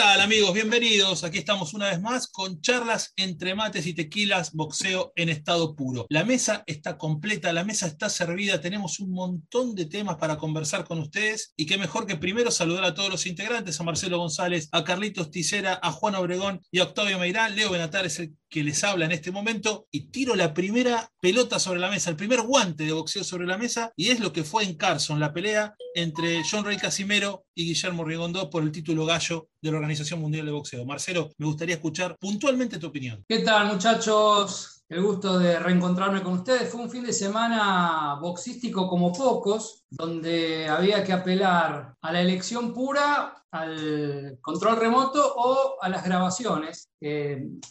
¿Qué tal amigos? Bienvenidos. Aquí estamos una vez más con charlas entre mates y tequilas, boxeo en estado puro. La mesa está completa, la mesa está servida, tenemos un montón de temas para conversar con ustedes y qué mejor que primero saludar a todos los integrantes, a Marcelo González, a Carlitos Ticera, a Juan Obregón y a Octavio Meirán. Leo Benatar es el que les habla en este momento y tiro la primera pelota sobre la mesa, el primer guante de boxeo sobre la mesa y es lo que fue en Carson, la pelea entre John Ray Casimero y Guillermo Rigondó por el título gallo de la Organización Mundial de Boxeo. Marcelo, me gustaría escuchar puntualmente tu opinión. ¿Qué tal muchachos? El gusto de reencontrarme con ustedes. Fue un fin de semana boxístico como pocos, donde había que apelar a la elección pura, al control remoto o a las grabaciones.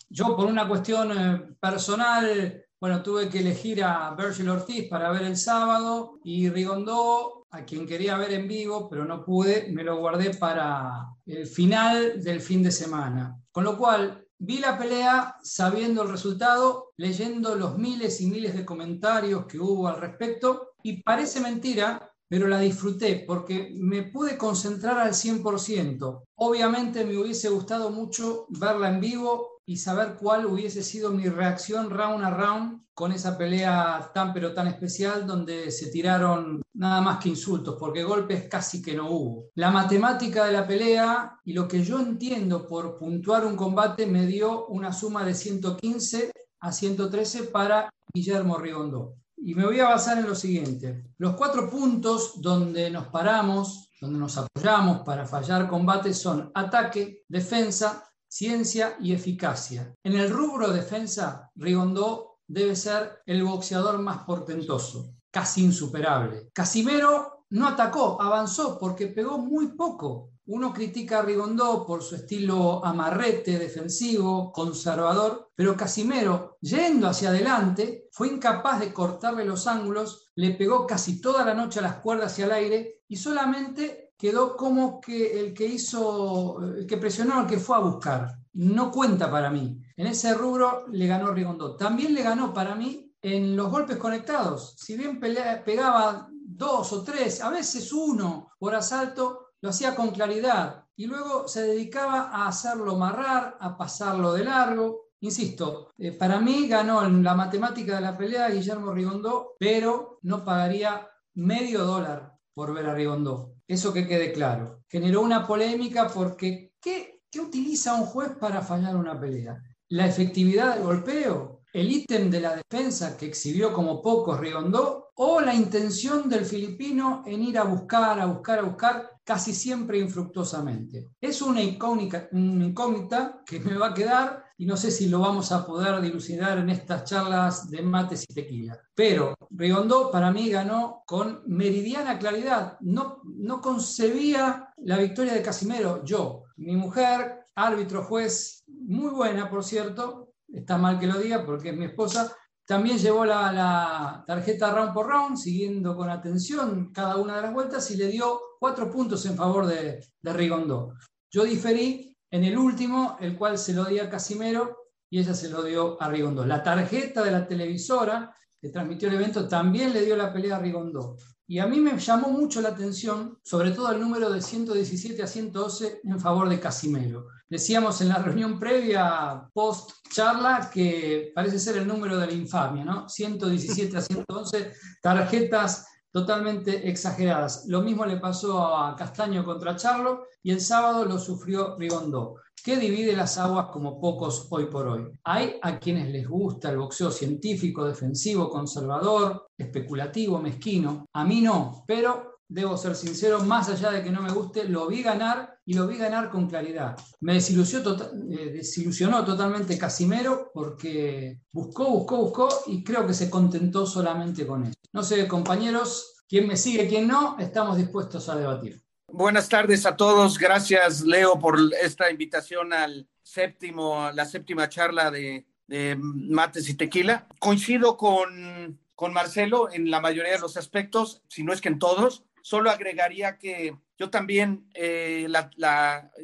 yo por una cuestión eh, personal, bueno, tuve que elegir a Virgil Ortiz para ver el sábado y Rigondó, a quien quería ver en vivo, pero no pude, me lo guardé para el final del fin de semana. Con lo cual, Vi la pelea sabiendo el resultado, leyendo los miles y miles de comentarios que hubo al respecto y parece mentira, pero la disfruté porque me pude concentrar al 100%. Obviamente me hubiese gustado mucho verla en vivo y saber cuál hubiese sido mi reacción round a round con esa pelea tan pero tan especial donde se tiraron nada más que insultos, porque golpes casi que no hubo. La matemática de la pelea y lo que yo entiendo por puntuar un combate me dio una suma de 115 a 113 para Guillermo Rigondó. Y me voy a basar en lo siguiente. Los cuatro puntos donde nos paramos, donde nos apoyamos para fallar combates son ataque, defensa, ciencia y eficacia. En el rubro defensa, Rigondó debe ser el boxeador más portentoso, casi insuperable. Casimero no atacó, avanzó porque pegó muy poco. Uno critica a Rigondó por su estilo amarrete, defensivo, conservador, pero Casimero, yendo hacia adelante, fue incapaz de cortarle los ángulos, le pegó casi toda la noche a las cuerdas y al aire y solamente quedó como que el que hizo, el que presionó al que fue a buscar. No cuenta para mí. En ese rubro le ganó Rigondó. También le ganó para mí en los golpes conectados. Si bien pegaba dos o tres, a veces uno por asalto, lo hacía con claridad. Y luego se dedicaba a hacerlo marrar, a pasarlo de largo. Insisto, eh, para mí ganó en la matemática de la pelea Guillermo Rigondó, pero no pagaría medio dólar por ver a Rigondó. Eso que quede claro. Generó una polémica porque ¿qué, ¿qué utiliza un juez para fallar una pelea? ¿La efectividad del golpeo? ¿El ítem de la defensa que exhibió como pocos Rigondó? ¿O la intención del filipino en ir a buscar, a buscar, a buscar, casi siempre infructuosamente? Es una incógnita, una incógnita que me va a quedar y no sé si lo vamos a poder dilucidar en estas charlas de mates y tequila. Pero Rigondó para mí ganó con meridiana claridad. No, no concebía la victoria de Casimero. Yo, mi mujer, árbitro, juez, muy buena, por cierto, está mal que lo diga porque es mi esposa, también llevó la, tarjeta round por round, siguiendo con atención cada una de las vueltas y le dio cuatro puntos en favor de, de Rigondó. Yo diferí en el último, el cual se lo dio a Casimero y ella se lo dio a Rigondó. La tarjeta de la televisora que transmitió el evento también le dio la pelea a Rigondó. Y a mí me llamó mucho la atención, sobre todo el número de 117 a 112 en favor de Casimero. Decíamos en la reunión previa, post charla, que parece ser el número de la infamia, ¿no? 117 a 111 tarjetas totalmente exageradas. Lo mismo le pasó a Castaño contra Charlo y el sábado lo sufrió Rigondó, que divide las aguas como pocos hoy por hoy. Hay a quienes les gusta el boxeo científico, defensivo, conservador, especulativo, mezquino. A mí no, pero debo ser sincero, más allá de que no me guste, lo vi ganar y lo vi ganar con claridad. Me desilusionó, tota-, eh, desilusionó totalmente Casimero porque buscó, buscó, buscó y creo que se contentó solamente con eso. No sé, compañeros, quién me sigue, quién no, estamos dispuestos a debatir. Buenas tardes a todos. Gracias, Leo, por esta invitación al séptimo, la séptima charla de, de Mates y Tequila. Coincido con, con Marcelo en la mayoría de los aspectos, si no es que en todos. Solo agregaría que yo también eh,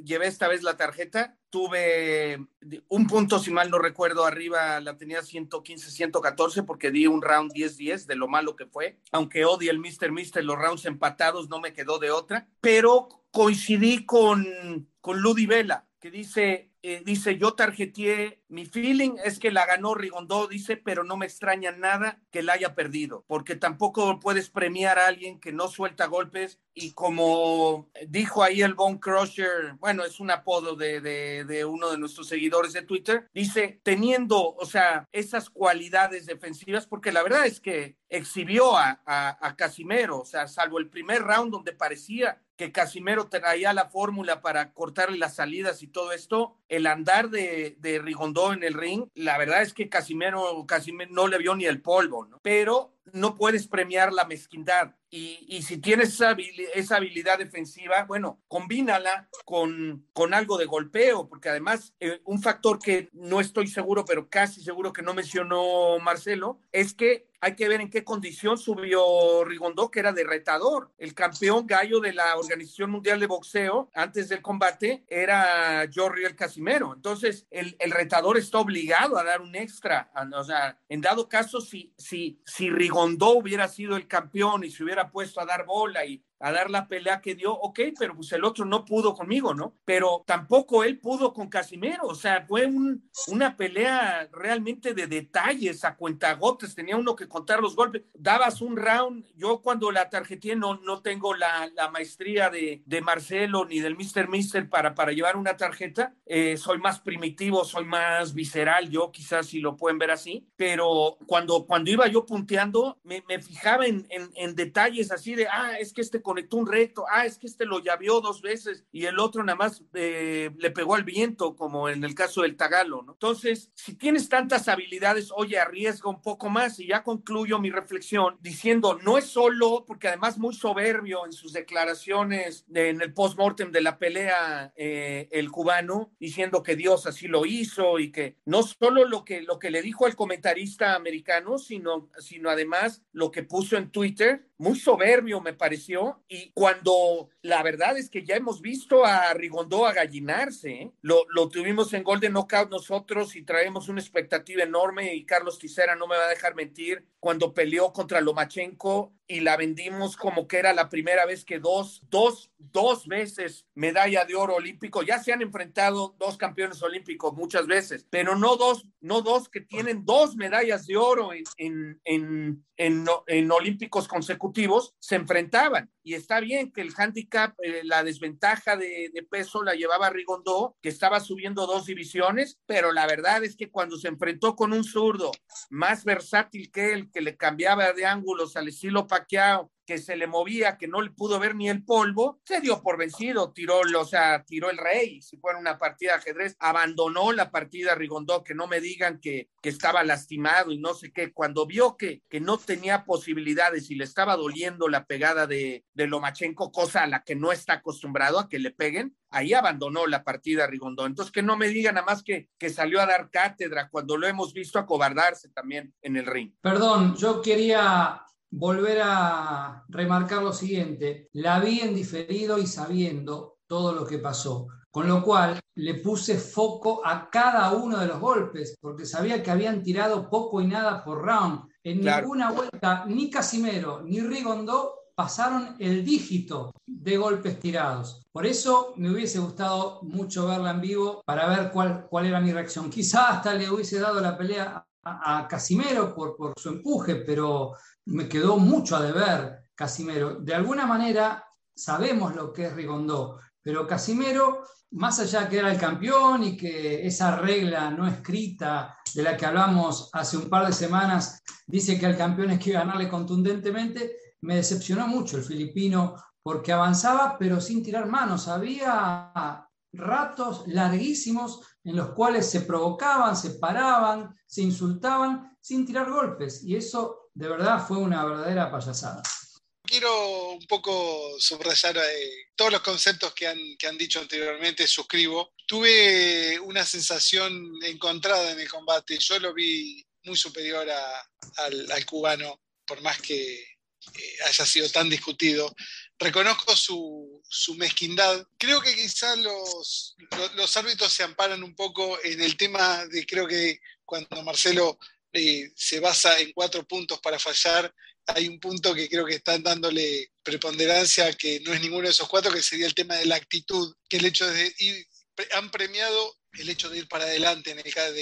llevé esta vez la tarjeta. Tuve un punto, si mal no recuerdo, arriba la tenía 115, 114 porque di un round 10-10 de lo malo que fue. Aunque odie el Mr. Mister, los rounds empatados no me quedó de otra. Pero coincidí con, con Ludi Vela, que dice, eh, dice, yo tarjeteé, mi feeling es que la ganó Rigondó, dice, pero no me extraña nada que la haya perdido, porque tampoco puedes premiar a alguien que no suelta golpes y como dijo ahí el Bone Crusher, bueno, es un apodo de, de, uno de nuestros seguidores de Twitter, dice, teniendo, o sea, esas cualidades defensivas, porque la verdad es que exhibió a, a, Casimero, o sea, salvo el primer round donde parecía que Casimero traía la fórmula para cortarle las salidas y todo esto, el andar de, de En el ring, la verdad es que Casimero, Casimero no le vio ni el polvo, ¿no? Pero no puedes premiar la mezquindad. Y, si tienes esa habilidad, defensiva, bueno, combínala con, con algo de golpeo, porque además eh, un factor que no estoy seguro, pero casi seguro que no mencionó Marcelo, es que hay que ver en qué condición subió Rigondó, que era de retador. El campeón gallo de la Organización Mundial de Boxeo antes del combate era Jorge El Casimero. Entonces, el, el, retador está obligado a dar un extra. O sea, en dado caso, si, si, si Rigondó hubiera sido el campeón y se hubiera puesto a dar bola y a dar la pelea que dio, ok, pero pues el otro no pudo conmigo, ¿no? Pero tampoco él pudo con Casimero, o sea, fue un, una pelea realmente de detalles, a cuentagotes, tenía uno que contar los golpes, dabas un round, yo cuando la tarjeté no, no tengo la, la maestría de, de, Marcelo ni del Mr. Mister para, para llevar una tarjeta, eh, soy más primitivo, soy más visceral, yo quizás si lo pueden ver así, pero cuando, cuando iba yo punteando, me, me fijaba en, en, en detalles así de, ah, es que este conectó un recto, ah, es que este lo llavió dos veces y el otro nada más eh, le pegó al viento, como en el caso del Tagalo, ¿no? Entonces, si tienes tantas habilidades, oye, arriesga un poco más y ya concluyo mi reflexión diciendo, no es solo, porque además muy soberbio en sus declaraciones en el post-mortem de la pelea, eh, el cubano, diciendo que Dios así lo hizo y que no solo lo que, lo que le dijo al comentarista americano, sino, sino además lo que puso en Twitter, muy soberbio me pareció, y cuando la verdad es que ya hemos visto a Rigondó agallinarse, ¿eh? lo, lo tuvimos en Golden Knockout nosotros y traemos una expectativa enorme y Carlos Tisera no me va a dejar mentir cuando peleó contra Lomachenko y la vendimos como que era la primera vez que dos, dos, dos veces medalla de oro olímpico. Ya se han enfrentado dos campeones olímpicos muchas veces, pero no dos, no dos que tienen dos medallas de oro en, en, en, en, en olímpicos consecutivos, se enfrentaban. Y está bien que el handicap, eh, la desventaja de, de, peso la llevaba Rigondó, que estaba subiendo dos divisiones, pero la verdad es que cuando se enfrentó con un zurdo más versátil que él, que le cambiaba de ángulos al estilo Pacquiao, que se le movía, que no le pudo ver ni el polvo, se dio por vencido, tiró, o sea, tiró el rey, si fuera una partida de ajedrez, abandonó la partida Rigondó, que no me digan que, que estaba lastimado y no sé qué, cuando vio que, que no tenía posibilidades y le estaba doliendo la pegada de, de Lomachenko, cosa a la que no está acostumbrado a que le peguen, ahí abandonó la partida Rigondó. Entonces, que no me digan nada más que, que salió a dar cátedra cuando lo hemos visto acobardarse también en el ring. Perdón, yo quería volver a remarcar lo siguiente. La vi en diferido y sabiendo todo lo que pasó. Con lo cual le puse foco a cada uno de los golpes, porque sabía que habían tirado poco y nada por round. En claro. ninguna vuelta, ni Casimero ni Rigondó pasaron el dígito de golpes tirados. Por eso me hubiese gustado mucho verla en vivo para ver cuál, cuál era mi reacción. Quizá hasta le hubiese dado la pelea a, a Casimero por, por su empuje, pero me quedó mucho a deber Casimero. De alguna manera sabemos lo que es Rigondó, pero Casimero, más allá que era el campeón y que esa regla no escrita de la que hablamos hace un par de semanas dice que al campeón es que ganarle contundentemente, me decepcionó mucho el filipino porque avanzaba pero sin tirar manos. Había ratos larguísimos en los cuales se provocaban, se paraban, se insultaban sin tirar golpes y eso de verdad fue una verdadera payasada. Quiero un poco subrayar eh, todos los conceptos que han, que han dicho anteriormente, suscribo. Tuve una sensación encontrada en el combate, yo lo vi muy superior al, al, cubano, por más que eh, haya sido tan discutido. Reconozco su, su mezquindad. Creo que quizás los, los, los árbitros se amparan un poco en el tema de, creo que cuando Marcelo eh, se basa en cuatro puntos para fallar, hay un punto que creo que están dándole preponderancia, que no es ninguno de esos cuatro, que sería el tema de la actitud, que el hecho de ir, han premiado el hecho de ir para adelante, en el caso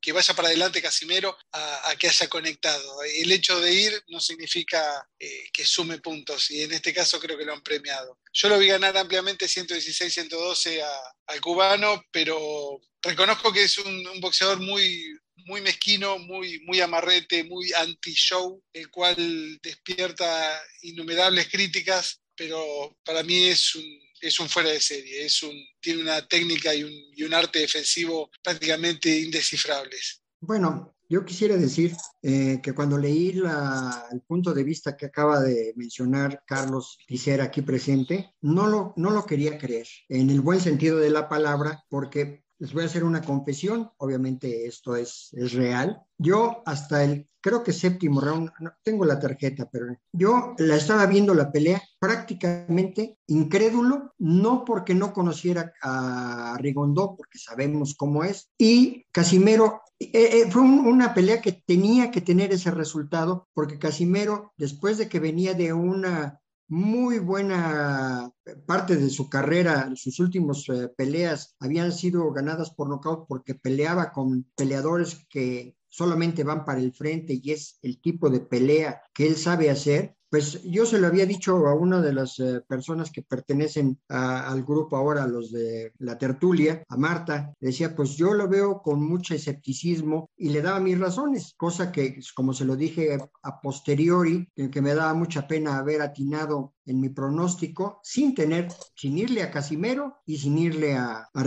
que vaya para adelante Casimero a, que haya conectado. El hecho de ir no significa eh, que sume puntos y en este caso creo que lo han premiado. Yo lo vi ganar ampliamente 116-112 al cubano, pero reconozco que es un, boxeador muy, muy mezquino, muy, muy amarrete, muy anti-show, el cual despierta innumerables críticas, pero para mí es un, es un fuera de serie, es un, tiene una técnica y un, arte defensivo prácticamente indescifrables. Bueno, yo quisiera decir eh, que cuando leí el punto de vista que acaba de mencionar Carlos Ticera aquí presente, no lo, no lo quería creer, en el buen sentido de la palabra, porque les voy a hacer una confesión, obviamente esto es, es real. Yo hasta el, creo que séptimo round, no, tengo la tarjeta, pero yo la estaba viendo la pelea prácticamente incrédulo, no porque no conociera a Rigondó, porque sabemos cómo es, y Casimiro eh, eh, fue una pelea que tenía que tener ese resultado, porque Casimero, después de que venía de una muy buena parte de su carrera, sus últimas eh, peleas habían sido ganadas por nocaut porque peleaba con peleadores que solamente van para el frente y es el tipo de pelea que él sabe hacer. Pues yo se lo había dicho a una de las eh, personas que pertenecen al grupo ahora, los de la tertulia, a Marta, decía, pues yo lo veo con mucho escepticismo y le daba mis razones, cosa que, como se lo dije a posteriori, que me daba mucha pena haber atinado en mi pronóstico sin tener, sin irle a Casimero y sin irle a, a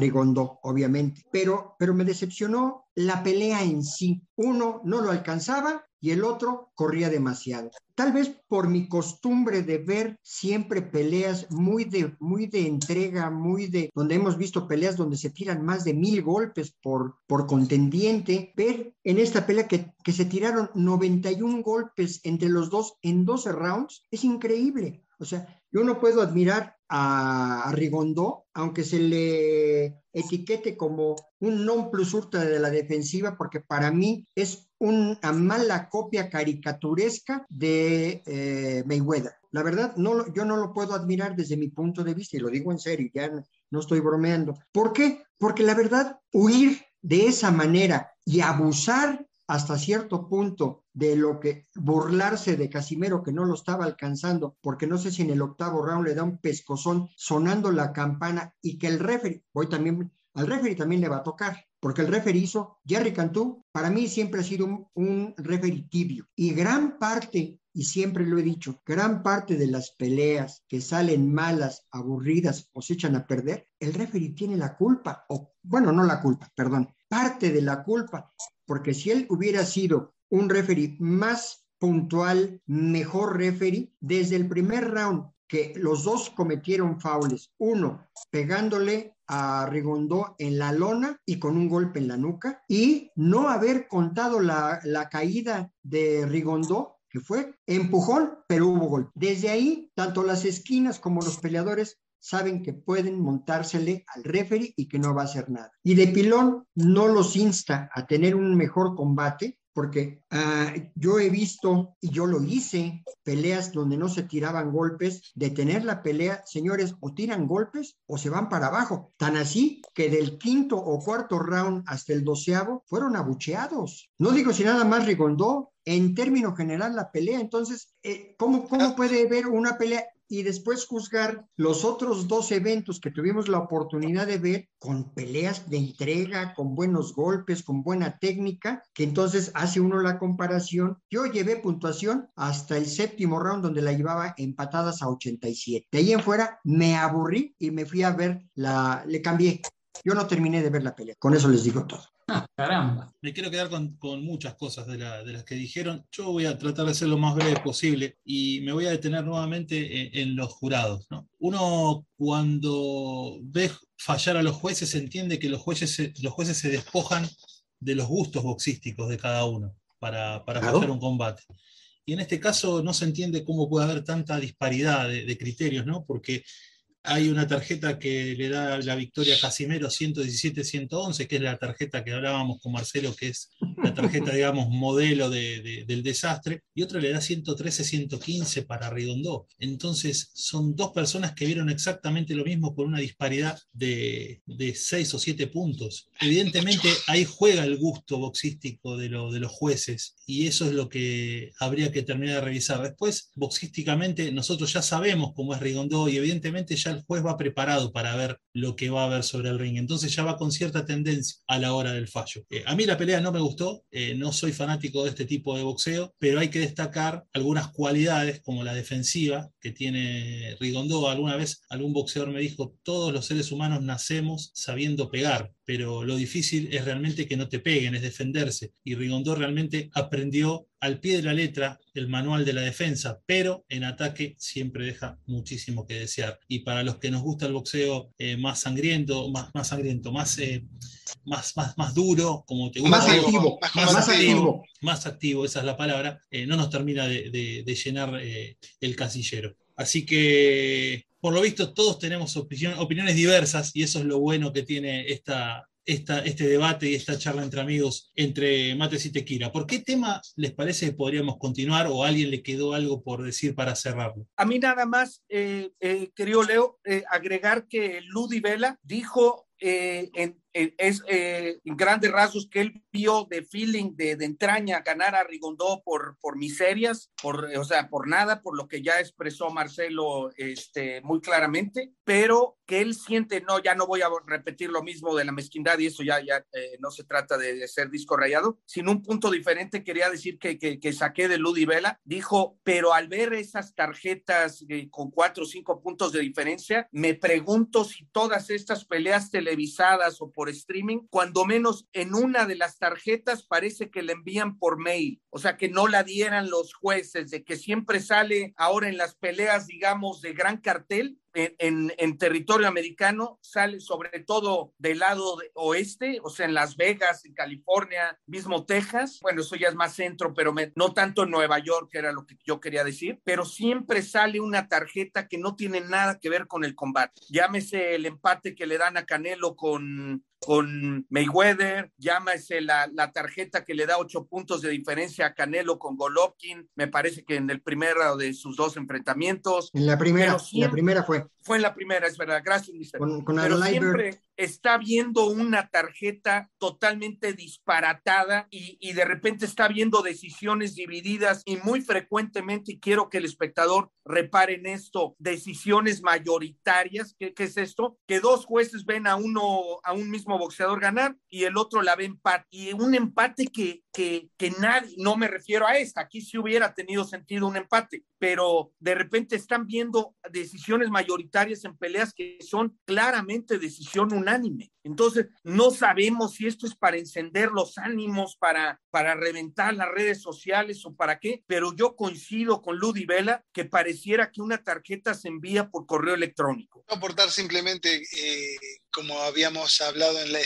obviamente. Pero, pero me decepcionó la pelea en sí. Uno no lo alcanzaba y el otro corría demasiado. Tal vez por mi costumbre de ver siempre peleas muy de, muy de entrega, muy de, donde hemos visto peleas donde se tiran más de mil golpes por, por contendiente, ver en esta pelea que, que se tiraron 91 golpes entre los dos en 12 rounds es increíble. O sea, yo no puedo admirar a, Rigondó, aunque se le etiquete como un non plus ultra de la defensiva, porque para mí es una mala copia caricaturesca de eh, Mayweather. La verdad, no, yo no lo puedo admirar desde mi punto de vista, y lo digo en serio, ya no estoy bromeando. ¿Por qué? Porque la verdad, huir de esa manera y abusar hasta cierto punto de lo que burlarse de Casimero que no lo estaba alcanzando, porque no sé si en el octavo round le da un pescozón sonando la campana y que el referee, voy también, al referee también le va a tocar, porque el referee hizo, Jerry Cantú, para mí siempre ha sido un, un tibio y gran parte y siempre lo he dicho, gran parte de las peleas que salen malas, aburridas o se echan a perder, el referee tiene la culpa, o bueno, no la culpa, perdón, parte de la culpa, porque si él hubiera sido un referee más puntual, mejor referee, desde el primer round que los dos cometieron faules, uno pegándole a Rigondó en la lona y con un golpe en la nuca, y no haber contado la, caída de Rigondó, que fue empujón, pero hubo gol. Desde ahí, tanto las esquinas como los peleadores saben que pueden montársele al referee y que no va a hacer nada. Y de pilón no los insta a tener un mejor combate, porque ah, yo he visto, y yo lo hice, peleas donde no se tiraban golpes, detener la pelea, señores, o tiran golpes o se van para abajo. Tan así que del quinto o cuarto round hasta el doceavo fueron abucheados. No digo si nada más Rigondó, en término general la pelea. Entonces, eh, ¿cómo, ¿cómo puede haber una pelea y después juzgar los otros dos eventos que tuvimos la oportunidad de ver con peleas de entrega, con buenos golpes, con buena técnica, que entonces hace uno la comparación. Yo llevé puntuación hasta el séptimo round donde la llevaba empatadas a 87. De ahí en fuera me aburrí y me fui a ver la, le cambié. Yo no terminé de ver la pelea. Con eso les digo todo. caramba. Me quiero quedar con, muchas cosas de, las que dijeron. Yo voy a tratar de ser lo más breve posible y me voy a detener nuevamente en, los jurados. Uno cuando ve fallar a los jueces entiende que los jueces, se, los jueces se despojan de los gustos boxísticos de cada uno para, para fallar un combate. Y en este caso no se entiende cómo puede haber tanta disparidad de, criterios, ¿no? Porque Hay una tarjeta que le da la victoria a Casimero 117-111, que es la tarjeta que hablábamos con Marcelo, que es la tarjeta, digamos, modelo del desastre, y otra le da 113-115 para Rigondó. Entonces, son dos personas que vieron exactamente lo mismo con una disparidad de, de 6 o 7 puntos. Evidentemente, ahí juega el gusto boxístico de, lo, de los jueces, y eso es lo que habría que terminar de revisar. Después, boxísticamente, nosotros ya sabemos cómo es Rigondó, y evidentemente ya el juez va preparado para ver lo que va a ver sobre el ring. Entonces ya va con cierta tendencia a la hora del fallo. Eh, a mí la pelea no me gustó, eh, no soy fanático de este tipo de boxeo, pero hay que destacar algunas cualidades como la defensiva que tiene Rigondó. Alguna vez algún boxeador me dijo, todos los seres humanos nacemos sabiendo pegar pero lo difícil es realmente que no te peguen, es defenderse. Y Rigondó realmente aprendió al pie de la letra el manual de la defensa, pero en ataque siempre deja muchísimo que desear. Y para los que nos gusta el boxeo eh, más sangriento, más, más sangriento, más, eh, más, más, más duro, como te gusta. Más activo, más, activo, más activo, esa es la palabra, eh, no nos termina de, de llenar el casillero. Así que por lo visto todos tenemos opiniones diversas y eso es lo bueno que tiene esta, este debate y esta charla entre amigos entre Mates y Tequila. ¿Por qué tema les parece que podríamos continuar o a alguien le quedó algo por decir para cerrarlo? A mí nada más, eh, eh, querido Leo, eh, agregar que Ludi Vela dijo en, es eh, en grandes rasgos que él vio de feeling, de, de, entraña, ganar a Rigondó por, por miserias, por, o sea, por nada, por lo que ya expresó Marcelo este, muy claramente, pero que él siente, no, ya no voy a repetir lo mismo de la mezquindad y eso ya, ya eh, no se trata de, ser disco rayado, sino un punto diferente, quería decir que, que, saqué de Ludi Vela, dijo, pero al ver esas tarjetas eh, con cuatro o cinco puntos de diferencia, me pregunto si todas estas peleas televisadas o por por streaming, cuando menos en una de las tarjetas parece que la envían por mail, o sea, que no la dieran los jueces, de que siempre sale ahora en las peleas, digamos, de gran cartel, en, en, territorio americano, sale sobre todo del lado oeste, o sea, en Las Vegas, en California, mismo Texas. Bueno, eso ya es más centro, pero no tanto en Nueva York, que era lo que yo quería decir, pero siempre sale una tarjeta que no tiene nada que ver con el combate. Llámese el empate que le dan a Canelo con, con Mayweather, llámese la, la, tarjeta que le da ocho puntos de diferencia a Canelo con Golovkin, me parece que en el primero de sus dos enfrentamientos. En la primera, siempre, la primera fue. Fue en la primera, es verdad, gracias, mister. Con, con Pero siempre está viendo una tarjeta totalmente disparatada y, y de repente está viendo decisiones divididas y muy frecuentemente, y quiero que el espectador repare en esto, decisiones mayoritarias, ¿qué, ¿qué, es esto? Que dos jueces ven a uno, a un mismo boxeador ganar y el otro la ve empate. Y un empate que, que, que nadie, no me refiero a esta, aquí sí hubiera tenido sentido un empate, pero de repente están viendo decisiones mayoritarias en peleas que son claramente decisión unánime. Entonces, no sabemos si esto es para encender los ánimos, para, para reventar las redes sociales o para qué, pero yo coincido con Ludi Vela que pareciera que una tarjeta se envía por correo electrónico. Aportar simplemente, eh, como habíamos hablado en la,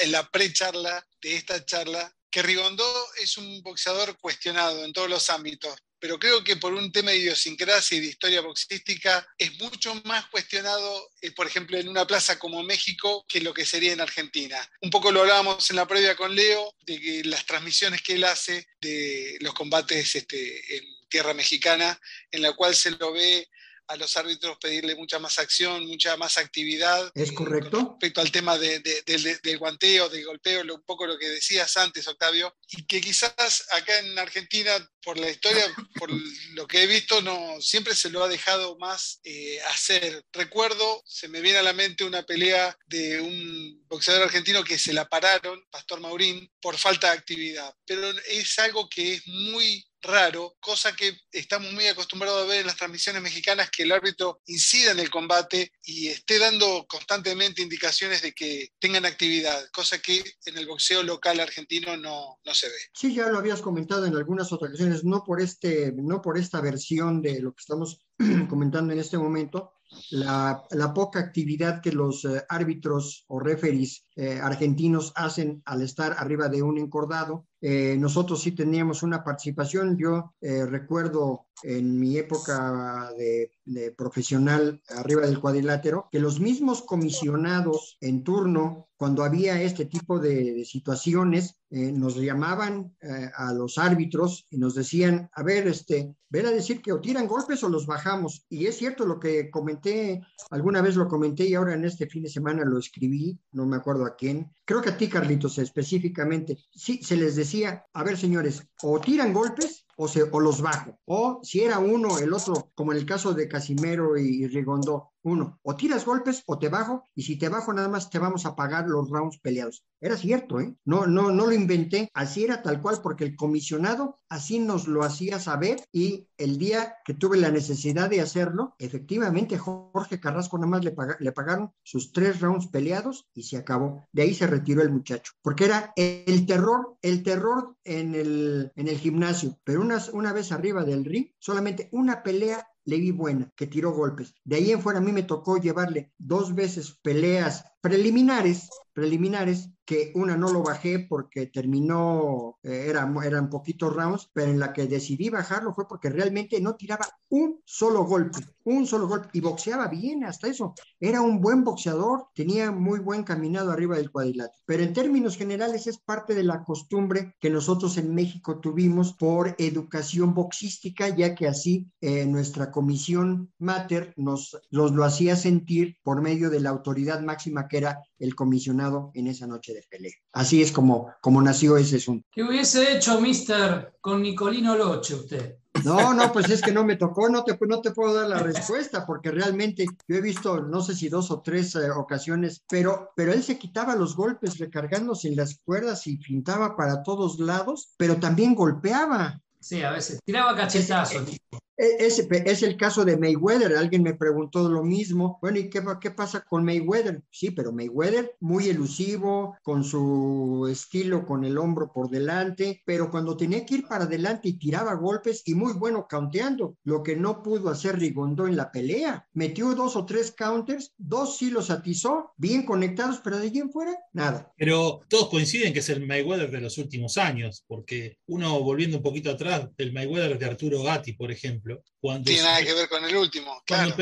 en la pre-charla de esta charla, que Rigondó es un boxeador cuestionado en todos los ámbitos, pero creo que por un tema de idiosincrasia y de historia boxística es mucho más cuestionado, eh, por ejemplo, en una plaza como México que lo que sería en Argentina. Un poco lo hablábamos en la previa con Leo, de que las transmisiones que él hace de los combates este, en tierra mexicana, en la cual se lo ve a los árbitros pedirle mucha más acción, mucha más actividad. ¿Es eh, correcto? respecto al tema de, de, de, del guanteo, del golpeo, lo, un poco lo que decías antes, Octavio, y que quizás acá en Argentina, por la historia, por lo que he visto, no siempre se lo ha dejado más eh, hacer. Recuerdo, se me viene a la mente una pelea de un boxeador argentino que se la pararon, Pastor Maurín, por falta de actividad, pero es algo que es muy raro, cosa que estamos muy acostumbrados a ver en las transmisiones mexicanas, que el árbitro incida en el combate y esté dando constantemente indicaciones de que tengan actividad, cosa que en el boxeo local argentino no, no se ve. Sí, ya lo habías comentado en algunas ocasiones, no por, este, no por esta versión de lo que estamos comentando en este momento, la, la, poca actividad que los eh, árbitros o referees eh, argentinos hacen al estar arriba de un encordado, eh, nosotros sí teníamos una participación. Yo eh, recuerdo en mi época de, profesional arriba del cuadrilátero, que los mismos comisionados en turno, cuando había este tipo de, situaciones, nos llamaban a los árbitros y nos decían, a ver, este, ven a decir que o tiran golpes o los bajamos. Y es cierto lo que comenté, alguna vez lo comenté y ahora en este fin de semana lo escribí, no me acuerdo a quién. Creo que a ti, Carlitos, específicamente. Sí, se les decía, a ver, señores, o tiran golpes o, se, o los bajo. O si era uno, el otro, como en el caso de Casimero y, Rigondó, uno, o tiras golpes o te bajo, y si te bajo nada más te vamos a pagar los rounds peleados. Era cierto, ¿eh? No, no, no lo inventé, así era tal cual, porque el comisionado así nos lo hacía saber y el día que tuve la necesidad de hacerlo, efectivamente Jorge Carrasco nada más le, le pagaron sus tres rounds peleados y se acabó. De ahí se retiró el muchacho, porque era el terror, el terror en el, en el gimnasio, pero una, una vez arriba del ring, solamente una pelea le vi buena, que tiró golpes. De ahí en fuera a mí me tocó llevarle dos veces peleas preliminares, preliminares, que una no lo bajé porque terminó, eh, era, eran poquitos rounds, pero en la que decidí bajarlo fue porque realmente no tiraba un solo golpe, un solo golpe, y boxeaba bien hasta eso. Era un buen boxeador, tenía muy buen caminado arriba del cuadrilátero. Pero en términos generales es parte de la costumbre que nosotros en México tuvimos por educación boxística, ya que así eh, nuestra comisión mater nos, nos lo hacía sentir por medio de la autoridad máxima que era el comisionado en esa noche de pelea. Así es como, como nació ese asunto. ¿Qué hubiese hecho, mister, con Nicolino Loche usted? No, no, pues es que no me tocó, no te, no te puedo dar la respuesta, porque realmente yo he visto, no sé si dos o tres eh, ocasiones, pero, pero él se quitaba los golpes recargándose en las cuerdas y pintaba para todos lados, pero también golpeaba. Sí, a veces tiraba cachetazos. E, es, el caso de Mayweather. Alguien me preguntó lo mismo. Bueno, ¿y qué, pasa con Mayweather? Sí, pero Mayweather muy elusivo, con su estilo, con el hombro por delante, pero cuando tenía que ir para adelante y tiraba golpes y muy bueno counteando, lo que no pudo hacer Rigondo en la pelea. Metió dos o tres counters, dos sí los atizó, bien conectados, pero de allí en fuera, nada. Pero todos coinciden que es el Mayweather de los últimos años, porque uno volviendo un poquito atrás, el Mayweather de Arturo Gatti, por ejemplo, cuando Tiene nada que ver con el último, claro.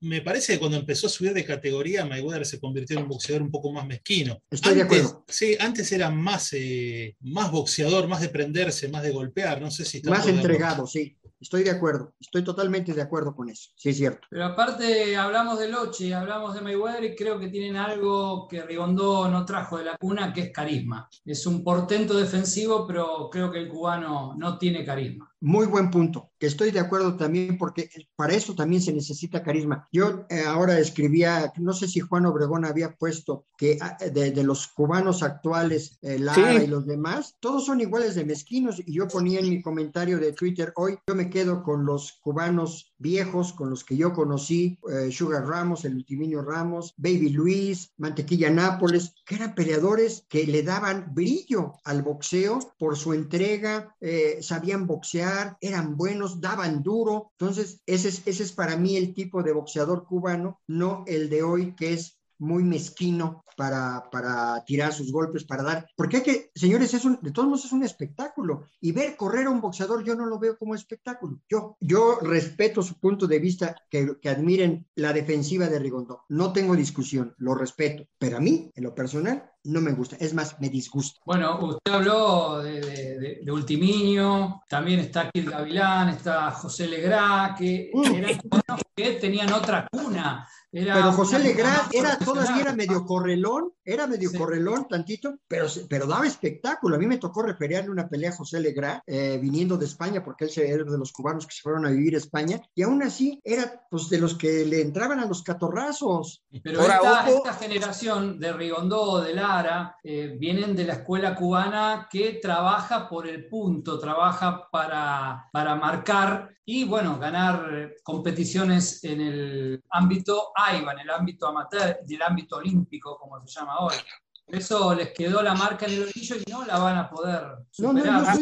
Me parece que cuando empezó a subir de categoría, Mayweather se convirtió en un boxeador un poco más mezquino. Estoy de acuerdo. Sí, antes era más, eh, más boxeador, más de prenderse, más de golpear. No sé si Más entregado, sí. Estoy de acuerdo, estoy totalmente de acuerdo con eso, sí es cierto. Pero aparte hablamos de Loche, hablamos de Mayweather y creo que tienen algo que Rigondó no trajo de la cuna, que es carisma. Es un portento defensivo, pero creo que el cubano no tiene carisma. Muy buen punto, que estoy de acuerdo también porque para eso también se necesita carisma. Yo eh, ahora escribía, no sé si Juan Obregón había puesto que ah, de, los cubanos actuales, eh, Lara y los demás, todos son iguales de mezquinos y yo ponía en mi comentario de Twitter hoy, yo me quedo con los cubanos viejos con los que yo conocí, eh, Sugar Ramos, el Ultiminio Ramos, Baby Luis, Mantequilla Nápoles, que eran peleadores que le daban brillo al boxeo por su entrega, eh, sabían boxear, eran buenos, daban duro. Entonces, ese es, ese es para mí el tipo de boxeador cubano, no el de hoy que es muy mezquino para, para tirar sus golpes, para dar, porque hay que, señores, es un, de todos modos es un espectáculo y ver correr a un boxeador yo no lo veo como espectáculo. Yo, yo respeto su punto de vista, que, que admiren la defensiva de Rigondo, no tengo discusión, lo respeto, pero a mí, en lo personal, no me gusta, es más, me disgusta. Bueno, usted habló de, de, Ultiminio, también está Kid Gavilán, está José Legrá, que mm. eran que tenían otra cuna. Pero José Legrá era todavía era medio correlón, era medio correlón tantito, pero, pero daba espectáculo. A mí me tocó referirle una pelea a José Legrá, eh, viniendo de España, porque él era de los cubanos que se fueron a vivir a España, y aún así era pues de los que le entraban a los catorrazos. Pero esta, esta, generación de Rigondó, de la eh, vienen de la escuela cubana que trabaja por el punto, trabaja para, para marcar y bueno, ganar competiciones en el ámbito AIBA, en el ámbito amateur, del ámbito olímpico, como se llama ahora. Eso les quedó la marca en el orillo y no la van a poder superar.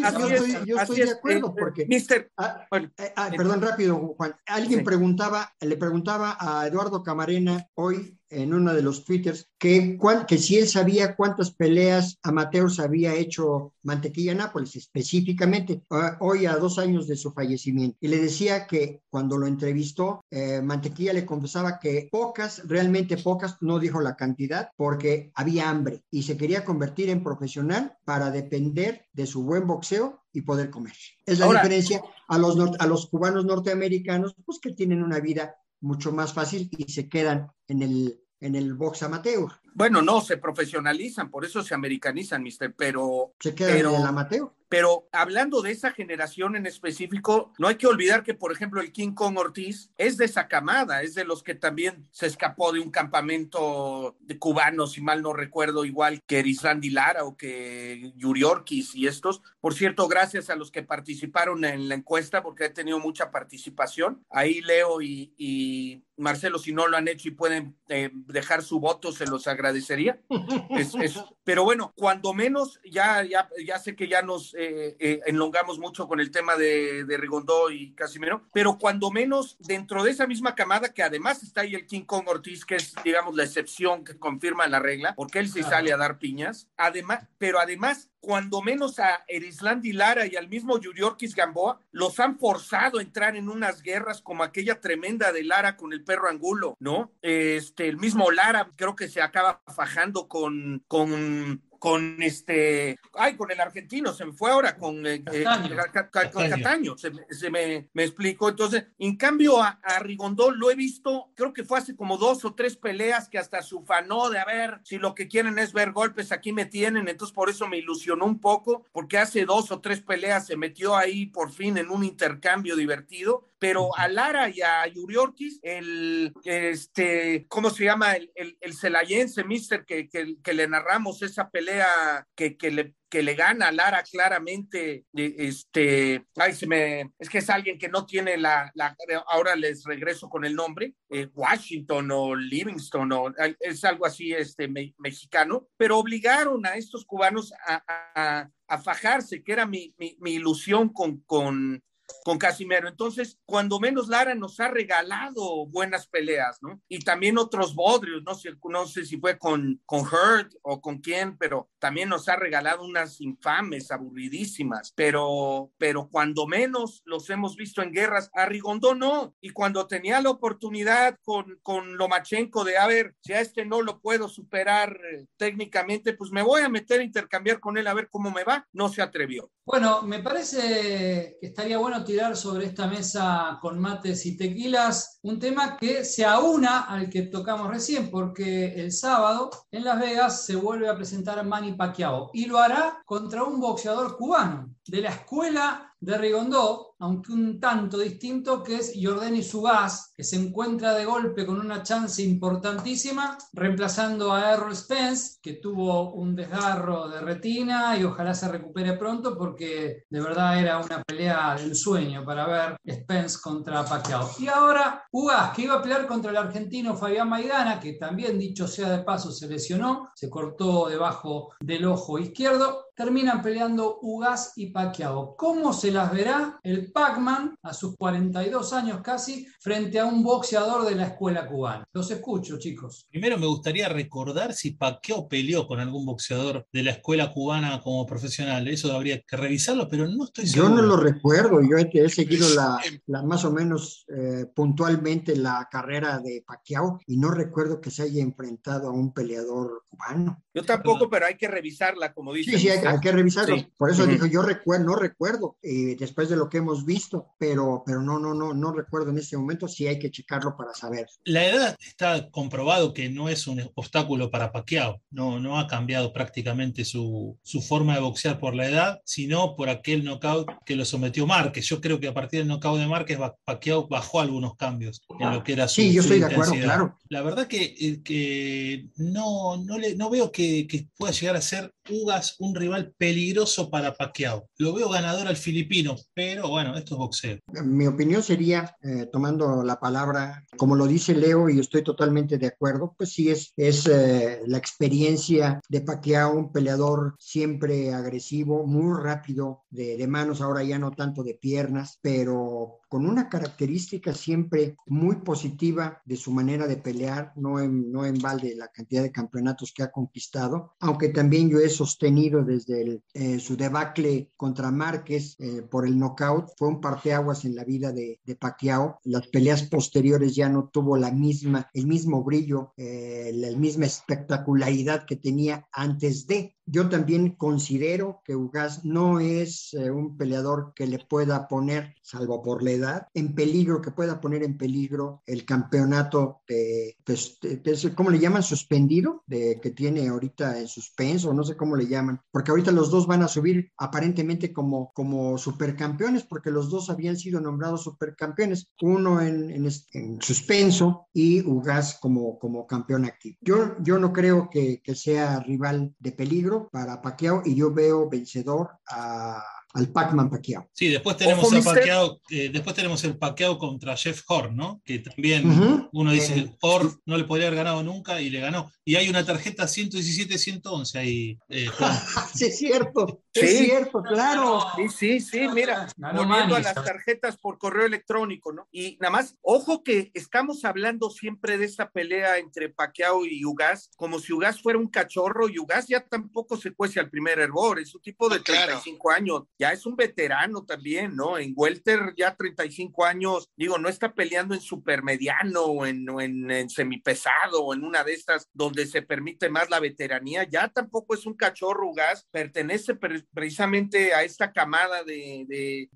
yo estoy, de acuerdo eh, porque... Mister, ah, eh, ah, perdón, rápido, Juan. Alguien preguntaba, le preguntaba a Eduardo Camarena hoy en uno de los twitters que, que si él sabía cuántas peleas amateurs había hecho Mantequilla Nápoles, específicamente, hoy a dos años de su fallecimiento. Y le decía que cuando lo entrevistó, eh, Mantequilla le confesaba que pocas, realmente pocas, no dijo la cantidad, porque había hambre y se quería convertir en profesional para depender de su buen boxeo y poder comer. Es la diferencia a los, a los cubanos norteamericanos, pues que tienen una vida mucho más fácil y se quedan en el, en el box amateur. Bueno, no, se profesionalizan, por eso se americanizan, mister, pero... Se quedan en el amateur. Pero hablando de esa generación en específico, no hay que olvidar que, por ejemplo, el King Kong Ortiz es de esa camada, es de los que también se escapó de un campamento de cubanos, si mal no recuerdo, igual que Erislandy Lara o que Yuri Ortiz y estos. Por cierto, gracias a los que participaron en la encuesta, porque he tenido mucha participación. Ahí Leo y, Marcelo, si no lo han hecho y pueden eh, dejar su voto, se los agradecería. pero bueno, cuando menos, ya, ya, ya sé que ya nos eh, eh, enlongamos mucho con el tema de, de, Rigondó y Casimiro, pero cuando menos dentro de esa misma camada, que además está ahí el King Kong Ortiz, que es, digamos, la excepción que confirma la regla, porque él sí sale a dar piñas, además, pero además cuando menos a Erislandi Lara y al mismo Yuriorkis Gamboa, los han forzado a entrar en unas guerras como aquella tremenda de Lara con el perro Angulo, ¿no? Este, el mismo Lara creo que se acaba fajando con, con con este, ay, con el argentino, se me fue ahora con, eh, eh, Cataño, se, me, me, explicó. Entonces, en cambio, a, a, Rigondó lo he visto, creo que fue hace como dos o tres peleas que hasta su fanó de a ver si lo que quieren es ver golpes, aquí me tienen. Entonces, por eso me ilusionó un poco, porque hace dos o tres peleas se metió ahí por fin en un intercambio divertido pero a Lara y a Yuriorkis, el, este, ¿cómo se llama? El, el, el celayense, mister, que, que, que, le narramos esa pelea que, que le que le gana a Lara claramente, este, ay, se me, es que es alguien que no tiene la, la ahora les regreso con el nombre, eh, Washington o Livingston o es algo así, este, mexicano, pero obligaron a estos cubanos a, a, a fajarse, que era mi, mi, mi ilusión con, con, con Casimero. Entonces, cuando menos Lara nos ha regalado buenas peleas, ¿no? Y también otros bodrios, no sé, no sé si fue con, con Hurt o con quién, pero también nos ha regalado unas infames, aburridísimas, pero, pero cuando menos los hemos visto en guerras, a Rigondo no. Y cuando tenía la oportunidad con, con Lomachenko de, a ver, si a este no lo puedo superar eh, técnicamente, pues me voy a meter a intercambiar con él a ver cómo me va, no se atrevió. Bueno, me parece que estaría bueno tirar sobre esta mesa con mates y tequilas un tema que se aúna al que tocamos recién, porque el sábado en Las Vegas se vuelve a presentar Manny Pacquiao y lo hará contra un boxeador cubano de la escuela de Rigondó, aunque un tanto distinto, que es Jordani Sugas, que se encuentra de golpe con una chance importantísima, reemplazando a Errol Spence, que tuvo un desgarro de retina y ojalá se recupere pronto, porque de verdad era una pelea del sueño para ver Spence contra Pacquiao. Y ahora Ugas, que iba a pelear contra el argentino Fabián Maidana, que también, dicho sea de paso, se lesionó, se cortó debajo del ojo izquierdo, terminan peleando Ugas y Pacquiao. ¿Cómo se las verá el Pac-Man a sus 42 años casi frente a un boxeador de la escuela cubana? Los escucho, chicos. Primero me gustaría recordar si Pacquiao peleó con algún boxeador de la escuela cubana como profesional. Eso habría que revisarlo, pero no estoy seguro. Yo no lo recuerdo. Yo he, seguido la, la, más o menos eh, puntualmente la carrera de Pacquiao y no recuerdo que se haya enfrentado a un peleador cubano. Yo tampoco, pero hay que revisarla, como dice. Sí, sí, hay, que revisarlo. Por eso dijo, yo recuerdo, no recuerdo, eh, después de lo que hemos visto, pero, pero no, no, no, no recuerdo en este momento, sí hay que checarlo para saber. La edad está comprobado que no es un obstáculo para Pacquiao, no, no ha cambiado prácticamente su, su forma de boxear por la edad, sino por aquel knockout que lo sometió Márquez. Yo creo que a partir del knockout de Márquez, Pacquiao bajó algunos cambios en lo que era su Sí, yo estoy de acuerdo, claro. La verdad que, eh, que no, no, le, no veo que, que pueda llegar a ser Ugas un rival peligroso para Pacquiao. Lo veo ganador al filipino, pero bueno, esto es boxeo. Mi opinión sería, eh, tomando la palabra, como lo dice Leo, y estoy totalmente de acuerdo, pues sí es, es eh, la experiencia de Pacquiao, un peleador siempre agresivo, muy rápido de manos, ahora ya no tanto de piernas, pero con una característica siempre muy positiva de su manera de pelear, no en, no en balde la cantidad de campeonatos que ha conquistado, aunque también yo he sostenido desde eh, su debacle contra Márquez eh, por el knockout, fue un parteaguas en la vida de, de Pacquiao. Las peleas posteriores ya no tuvo la misma, el mismo brillo, eh, la misma espectacularidad que tenía antes de. Yo también considero que Ugas no es eh, un peleador que le pueda poner, salvo por la edad, en peligro, que pueda poner en peligro el campeonato de, pues, ¿cómo le llaman? Suspendido, de, que tiene ahorita en suspenso, no sé cómo le llaman, porque ahorita los dos van a subir aparentemente como, como supercampeones, porque los dos habían sido nombrados supercampeones, uno en, en, en suspenso y Ugas como, como campeón activo. Yo, yo no creo que sea rival de peligro para Pacquiao y yo veo vencedor a- al Pac-Man Pacquiao. Sí, después tenemos Ojo, a mister. Pacquiao, eh, después tenemos el Pacquiao contra Jeff Horn, ¿no? Que también uno dice, Eh, Horn no le podría haber ganado nunca y le ganó. Y hay una tarjeta 117-111 ahí, eh. Sí, es cierto, Sí. es cierto, claro. Sí, sí, sí, mira, volviendo a las tarjetas por correo electrónico, ¿no? Y nada más, ojo que estamos hablando siempre de esta pelea entre Pacquiao y Ugas, como si Ugas fuera un cachorro y Ugas ya tampoco se cuece al primer hervor, es un tipo de Ah, claro. 35 años, ya es un veterano también, ¿no? En Welter ya 35 años, digo, no está peleando en supermediano o en, en, semipesado o en una de estas donde se permite más la veteranía, ya tampoco es un cachorro Ugas, pertenece pre- precisamente a esta camada de,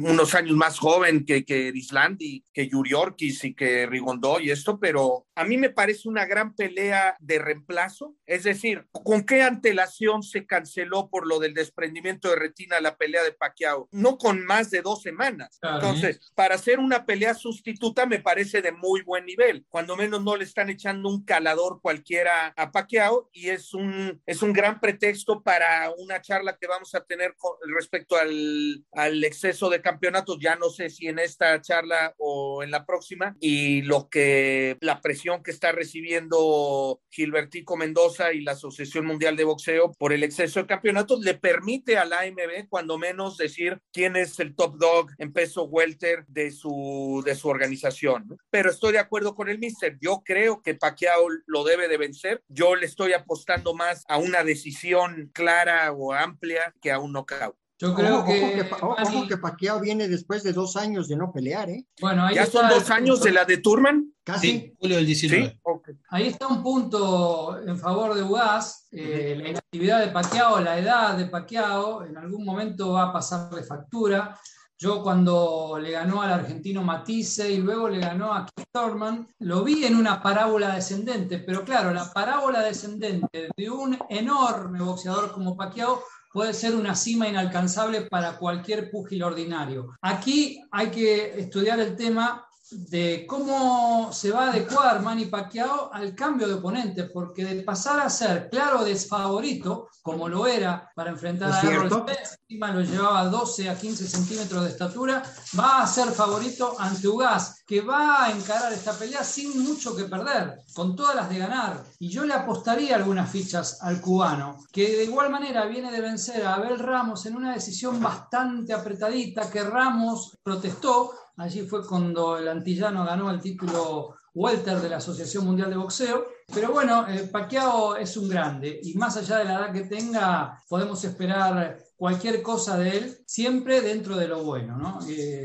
unos años más joven que, que Islandi, que Yuriorkis y que Rigondo y esto, pero a mí me parece una gran pelea de reemplazo, es decir, ¿con qué antelación se canceló por lo del desprendimiento de retina la pelea de Pacquiao? No con más de dos semanas. Entonces, para hacer una pelea sustituta me parece de muy buen nivel, cuando menos no le están echando un calador cualquiera a Pacquiao y es un, es un gran pretexto para una charla que vamos a tener con respecto al, al exceso de campeonatos, ya no sé si en esta charla o en la próxima, y lo que la presión que está recibiendo Gilbertico Mendoza y la Asociación Mundial de Boxeo por el exceso de campeonatos le permite a la AMB cuando menos decir quién es el top dog en peso welter de su, de su organización. Pero estoy de acuerdo con el mister. Yo creo que Pacquiao lo debe de vencer. Yo le estoy apostando más a una decisión clara o amplia que a un knockout. Yo creo ojo, que, ojo que, Pa- ojo Manny- que Pacquiao viene después de dos años de no pelear, ¿eh? bueno, ahí ¿Ya está son dos años de la de Turman? Casi. Sí, julio del 19. Sí. Ok. Ahí está un punto en favor de Ugas, eh, la inactividad de Pacquiao, la edad de Pacquiao, en algún momento va a pasar de factura. Yo cuando le ganó al argentino Matisse y luego le ganó a Keith Thurman, lo vi en una parábola descendente, pero claro, la parábola descendente de un enorme boxeador como Pacquiao puede ser una cima inalcanzable para cualquier púgil ordinario. Aquí hay que estudiar el tema de cómo se va a adecuar Manny Pacquiao al cambio de oponente, porque de pasar a ser claro desfavorito, como lo era para enfrentar ¿Es a Errol? Spence, encima lo llevaba 12 a 15 centímetros de estatura, va a ser favorito ante Ugas, que va a encarar esta pelea sin mucho que perder, con todas las de ganar. Y yo le apostaría algunas fichas al cubano, que de igual manera viene de vencer a Abel Ramos en una decisión bastante apretadita, que Ramos protestó, Allí fue cuando el antillano ganó el título welter de la Asociación Mundial de Boxeo. Pero bueno, eh, Pacquiao es un grande y más allá de la edad que tenga, podemos esperar cualquier cosa de él, siempre dentro de lo bueno. ¿no? Eh,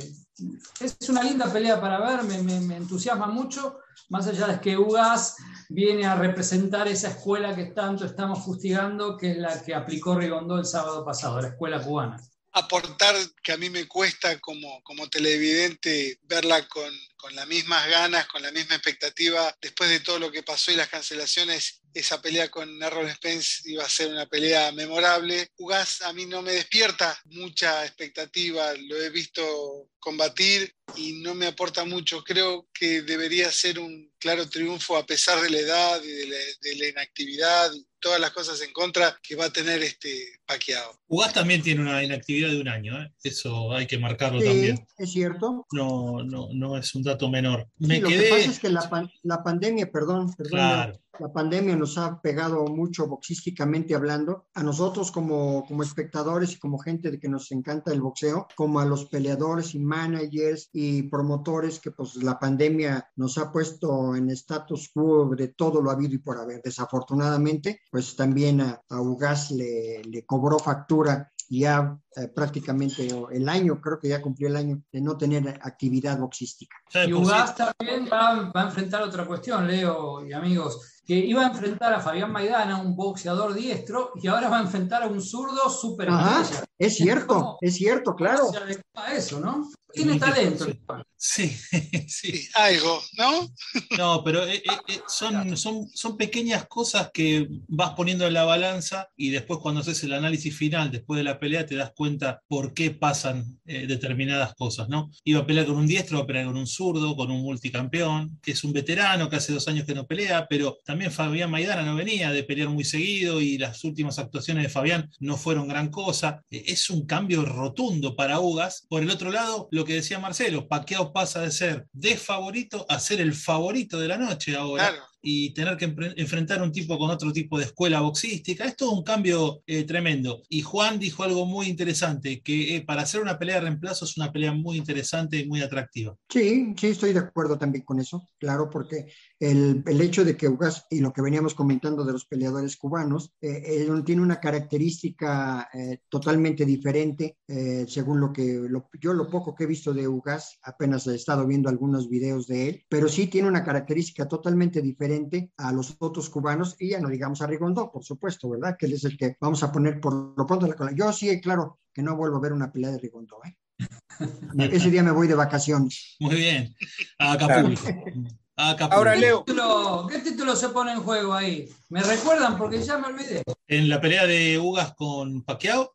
es una linda pelea para ver, me, entusiasma mucho, más allá de que Ugas viene a representar esa escuela que tanto estamos fustigando, que es la que aplicó Rigondó el sábado pasado, la escuela cubana. Aportar que a mí me cuesta como, como televidente verla con, con las mismas ganas, con la misma expectativa, después de todo lo que pasó y las cancelaciones, esa pelea con Errol Spence iba a ser una pelea memorable. Ugas a mí no me despierta mucha expectativa, lo he visto combatir y no me aporta mucho. Creo que debería ser un claro triunfo a pesar de la edad y de la, inactividad todas las cosas en contra que va a tener este Pacquiao. Ugas también tiene una inactividad de un año, ¿eh? eso hay que marcarlo Sí, también. es cierto. No, no, no es un dato menor. Me lo que pasa es que la, la pandemia, perdón, perdón la pandemia nos ha pegado mucho boxísticamente hablando, a nosotros como, como espectadores y como gente de que nos encanta el boxeo, como a los peleadores y managers y promotores que pues la pandemia nos ha puesto en status quo de todo lo habido y por haber. Desafortunadamente, pues también a, a Ugas le, le cobró factura ya eh, prácticamente el año, creo que ya cumplió el año de no tener actividad boxística. Y Ugas también va, va, a enfrentar otra cuestión, Leo y amigos que iba a enfrentar a Fabián Maidana, un boxeador diestro, y ahora va a enfrentar a un zurdo súper Es cierto, es cierto, claro. Se eso, ¿no? Tiene talento. Sí, sí. Algo, ¿no? No, pero eh, eh, eh, son, son, son pequeñas cosas que vas poniendo en la balanza y después cuando haces el análisis final, después de la pelea, te das cuenta por qué pasan determinadas cosas, ¿no? Iba a pelear con un diestro, va a pelear con un zurdo, con un multicampeón, que es un veterano que hace dos años que no pelea, pero también Fabián Maidana no venía de pelear muy seguido y las últimas actuaciones de Fabián no fueron gran cosa. Es un cambio rotundo para Ugas. Por el otro lado, lo que decía Marcelo, Paqueado pasa de ser de favorito a ser el favorito de la noche ahora y tener que enfrentar un tipo con otro tipo de escuela boxística. Es un cambio eh, tremendo. Y Juan dijo algo muy interesante, que eh, para hacer una pelea de reemplazo es una pelea muy interesante y muy atractiva. Sí, sí, estoy de acuerdo también con eso, claro, porque el, el hecho de que Ugas, y lo que veníamos comentando de los peleadores cubanos, eh, tiene una característica totalmente diferente, según lo que yo lo poco que he visto de Ugas, apenas he estado viendo algunos videos de él, pero sí tiene una característica totalmente diferente a los otros cubanos y ya no digamos a Rigondo, por supuesto, ¿verdad? Que él es el que vamos a poner por lo pronto la cola. Yo sí, claro, que no vuelvo a ver una pelea de Rigondo, ¿eh? Ese día me voy de vacaciones. Muy bien. A Acapulco. Ahora, Leo. ¿Qué título, se pone en juego ahí? ¿Me recuerdan? Porque ya me olvidé. En la pelea de Ugas con Pacquiao,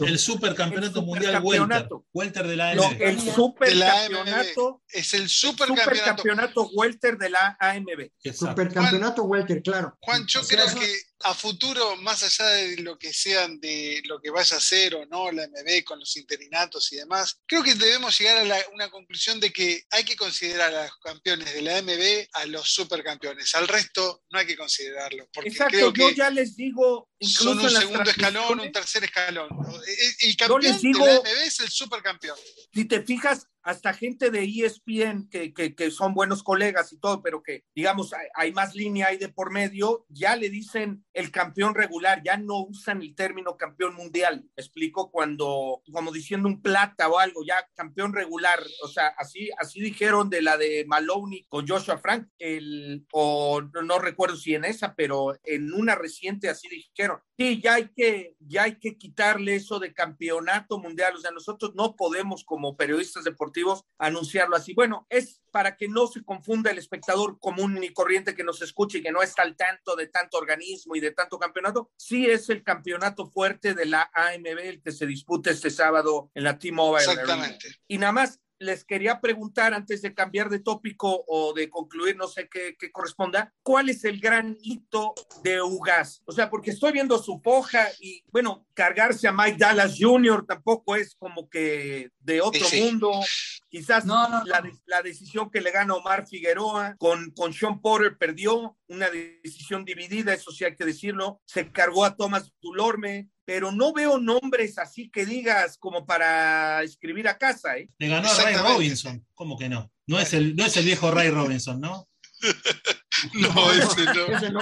el supercampeonato mundial welter, welter de la AMB. el supercampeonato es el supercampeonato welter de la AMB. Supercampeonato welter, claro. Juan, yo creo que a futuro, más allá de lo que sean, de lo que vaya a ser o no la MB con los interinatos y demás, creo que debemos llegar a una conclusión de que hay que considerar a los campeones de la MB a los supercampeones. Al resto no hay que considerarlo. Porque Exacto, creo que yo ya les digo. Son un segundo escalón, un tercer escalón. El campeón de la MB es el supercampeón. Si te fijas, hasta gente de ESPN que, que, son buenos colegas y todo, pero que digamos hay, más línea ahí de por medio, ya le dicen el campeón regular, ya no usan el término campeón mundial. explico cuando, como diciendo un plata o algo, ya campeón regular, o sea, así, así dijeron de la de Maloney con Joshua Frank, el, o no recuerdo si en esa, pero en una reciente así dijeron. Sí, ya hay que, ya hay que quitarle eso de campeonato mundial, o sea, nosotros no podemos como periodistas deportivos anunciarlo así. Bueno, es para que no se confunda el espectador común y corriente que nos escuche y que no está al tanto de tanto organismo y de tanto campeonato. Sí es el campeonato fuerte de la AMB el que se disputa este sábado en la T-Mobile. Exactamente. Y nada más les quería preguntar antes de cambiar de tópico o de concluir, no sé qué, corresponda, ¿cuál es el gran hito de Ugas? O sea, porque estoy viendo su foja y, bueno, cargarse a Mike Dallas Jr. tampoco es como que de otro mundo. Quizás La, la, decisión que le gana Omar Figueroa con, con Sean Porter perdió, una decisión dividida, eso sí hay que decirlo. Se cargó a Thomas Dulorme, pero no veo nombres así que digas como para escribir a casa. ¿eh? Le ganó a Ray Robinson, ¿cómo que no? No es el, no es el viejo Ray Robinson, ¿no? No, ese no.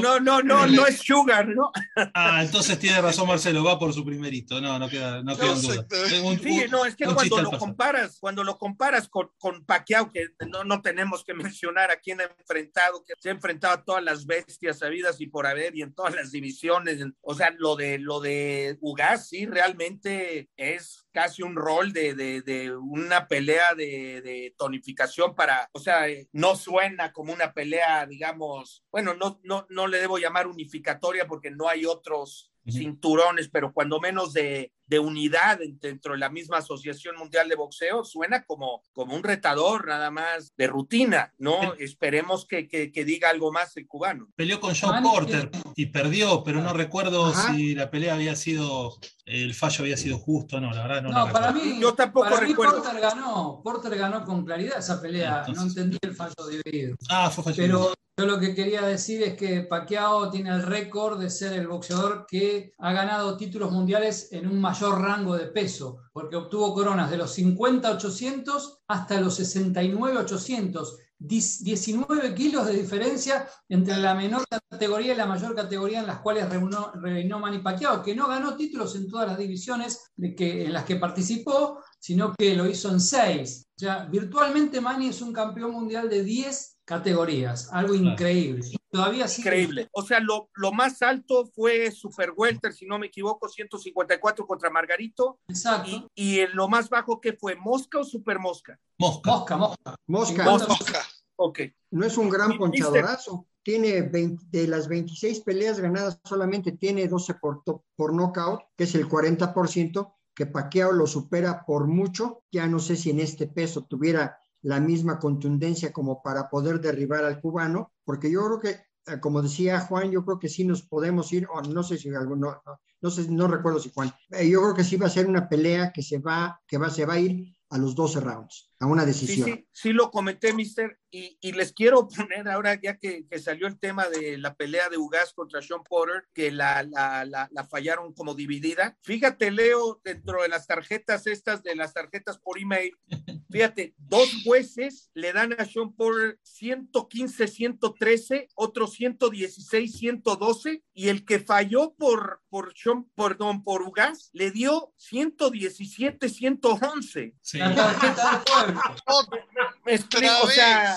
No, no, no, no, es Sugar, ¿no? Ah, entonces tiene razón Marcelo, va por su primerito, no, no queda, no queda duda. sí, no, es que cuando lo comparas, cuando lo comparas con, con Pacquiao, que no, no tenemos que mencionar a quién ha enfrentado, que se ha enfrentado a todas las bestias sabidas y por haber y en todas las divisiones, o sea, lo de lo de Ugas sí realmente es casi un rol de, de, de una pelea de, de, tonificación para, o sea, no suena como una pelea, digamos, bueno, no, no, no le debo llamar unificatoria porque no hay otros cinturones, pero cuando menos de, de unidad dentro de la misma Asociación Mundial de Boxeo, suena como, como un retador nada más de rutina, ¿no? Esperemos que, que, que, diga algo más el cubano. Peleó con John Porter y perdió, pero no recuerdo si la pelea había sido, el fallo había sido justo no, la verdad no. No, para mí, yo tampoco para recuerdo. Mí Porter ganó, Porter ganó con claridad esa pelea, no entendí el fallo dividido. Ah, fue fallo Pero yo lo que quería decir es que Pacquiao tiene el récord de ser el boxeador que ha ganado títulos mundiales en un mayor rango de peso, porque obtuvo coronas de los 50-800 hasta los 69-800. 19 kilos de diferencia entre la menor categoría y la mayor categoría en las cuales reinó, Manny Pacquiao, que no ganó títulos en todas las divisiones en las que participó, sino que lo hizo en seis. O sea, virtualmente Manny es un campeón mundial de 10 categorías, algo increíble. Todavía Increíble. O sea, lo, lo, más alto fue Super Welter, si no me equivoco, 154 contra Margarito. Exacto. Y, y lo más bajo que fue Mosca o Super Mosca? Mosca. Mosca, Mosca. Mosca. Ok. No es un gran ponchadorazo. Tiene 20, de las 26 peleas ganadas, solamente tiene 12 por, por knockout, que es el 40%, que Paqueo lo supera por mucho. Ya no sé si en este peso tuviera la misma contundencia como para poder derribar al cubano, porque yo creo que, eh, como decía Juan, yo creo que sí nos podemos ir, o no sé si alguno, no, sé, no recuerdo si Juan, eh, yo creo que sí va a ser una pelea que se va, que va, se va a ir a los 12 rounds, a una decisión. Sí, sí, sí lo comenté, mister, y, y, les quiero poner ahora, ya que, que, salió el tema de la pelea de Ugas contra Sean Porter, que la, la, la, la, fallaron como dividida. Fíjate, Leo, dentro de las tarjetas estas, de las tarjetas por email, fíjate, dos jueces le dan a Sean Porter 115, 113, otro 116, 112, y el que falló por, por Sean, perdón, por Ugas, le dio 117, 111. Sí. Me explico, o sea,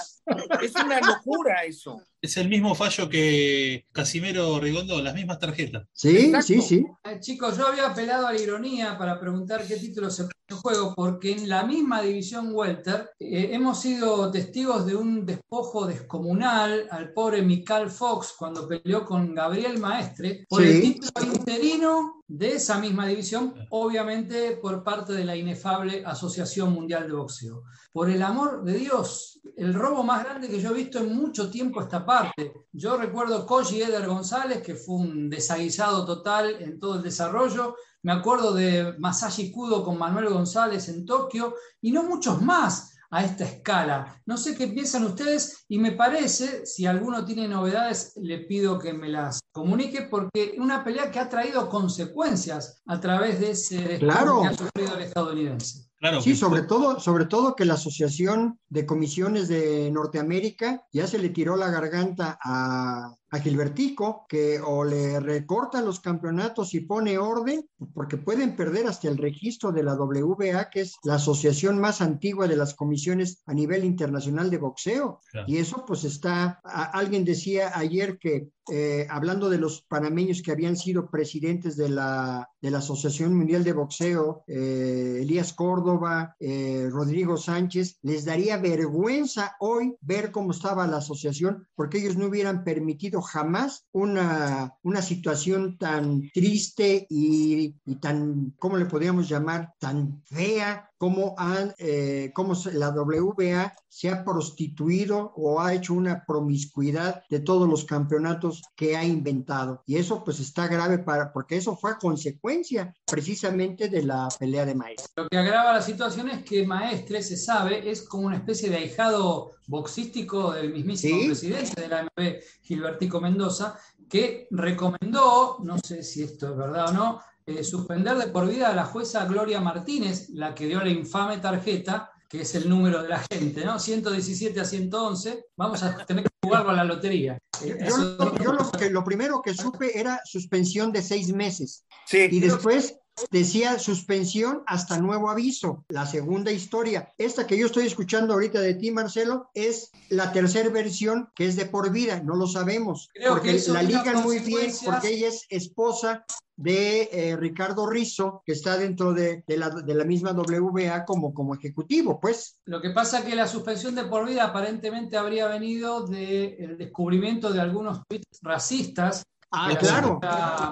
es una locura eso. Es el mismo fallo que Casimero Rigondo, las mismas tarjetas. Sí, sí, sí. Eh, chicos, yo había apelado a la ironía para preguntar qué título se en juego, porque en la misma división Welter eh, hemos sido testigos de un despojo descomunal al pobre Michael Fox cuando peleó con Gabriel Maestre por el título interino de esa misma división, obviamente por parte de la inefable Asociación Mundial de Boxeo. Por el amor de Dios, el robo más grande que yo he visto en mucho tiempo esta parte. Yo recuerdo Koji Eder González, que fue un desaguisado total en todo el desarrollo. Me acuerdo de Masashi Kudo con Manuel González en Tokio y no muchos más a esta escala. No sé qué piensan ustedes y me parece, si alguno tiene novedades, le pido que me las comunique porque una pelea que ha traído consecuencias a través de ese claro. que ha sufrido el estadounidense sí, sobre todo, sobre todo que la Asociación de Comisiones de Norteamérica ya se le tiró la garganta a, a Gilbertico, que o le recorta los campeonatos y pone orden, porque pueden perder hasta el registro de la WBA, que es la asociación más antigua de las comisiones a nivel internacional de boxeo. Y eso pues está, alguien decía ayer que eh, hablando de los panameños que habían sido presidentes de la, de la Asociación Mundial de Boxeo, eh, Elías Córdoba, eh, Rodrigo Sánchez, les daría vergüenza hoy ver cómo estaba la asociación, porque ellos no hubieran permitido jamás una, una situación tan triste y, y tan, ¿cómo le podríamos llamar? Tan fea cómo, han, eh, cómo la WBA se ha prostituido o ha hecho una promiscuidad de todos los campeonatos que ha inventado. Y eso pues está grave para, porque eso fue a consecuencia precisamente de la pelea de Maestre. Lo que agrava la situación es que Maestre, se sabe, es como una especie de ahijado boxístico del mismísimo presidente de la AMB, Gilbertico Mendoza, que recomendó, no sé si esto es verdad o no, eh, suspender de por vida a la jueza Gloria Martínez, la que dio la infame tarjeta, que es el número de la gente, ¿no? 117 a 111, vamos a tener que jugarlo a la lotería. Eh, yo, lo, que, lo primero que supe era suspensión de seis meses. Sí. Y después decía suspensión hasta nuevo aviso. La segunda historia, esta que yo estoy escuchando ahorita de ti, Marcelo, es la tercera versión que es de por vida, no lo sabemos. porque la ligan muy bien, porque ella es esposa de eh, Ricardo Rizzo, que está dentro de, la, de, la, misma WBA como, como ejecutivo, pues. Lo que pasa es que la suspensión de por vida aparentemente habría venido del descubrimiento de algunos tweets racistas Ah, claro.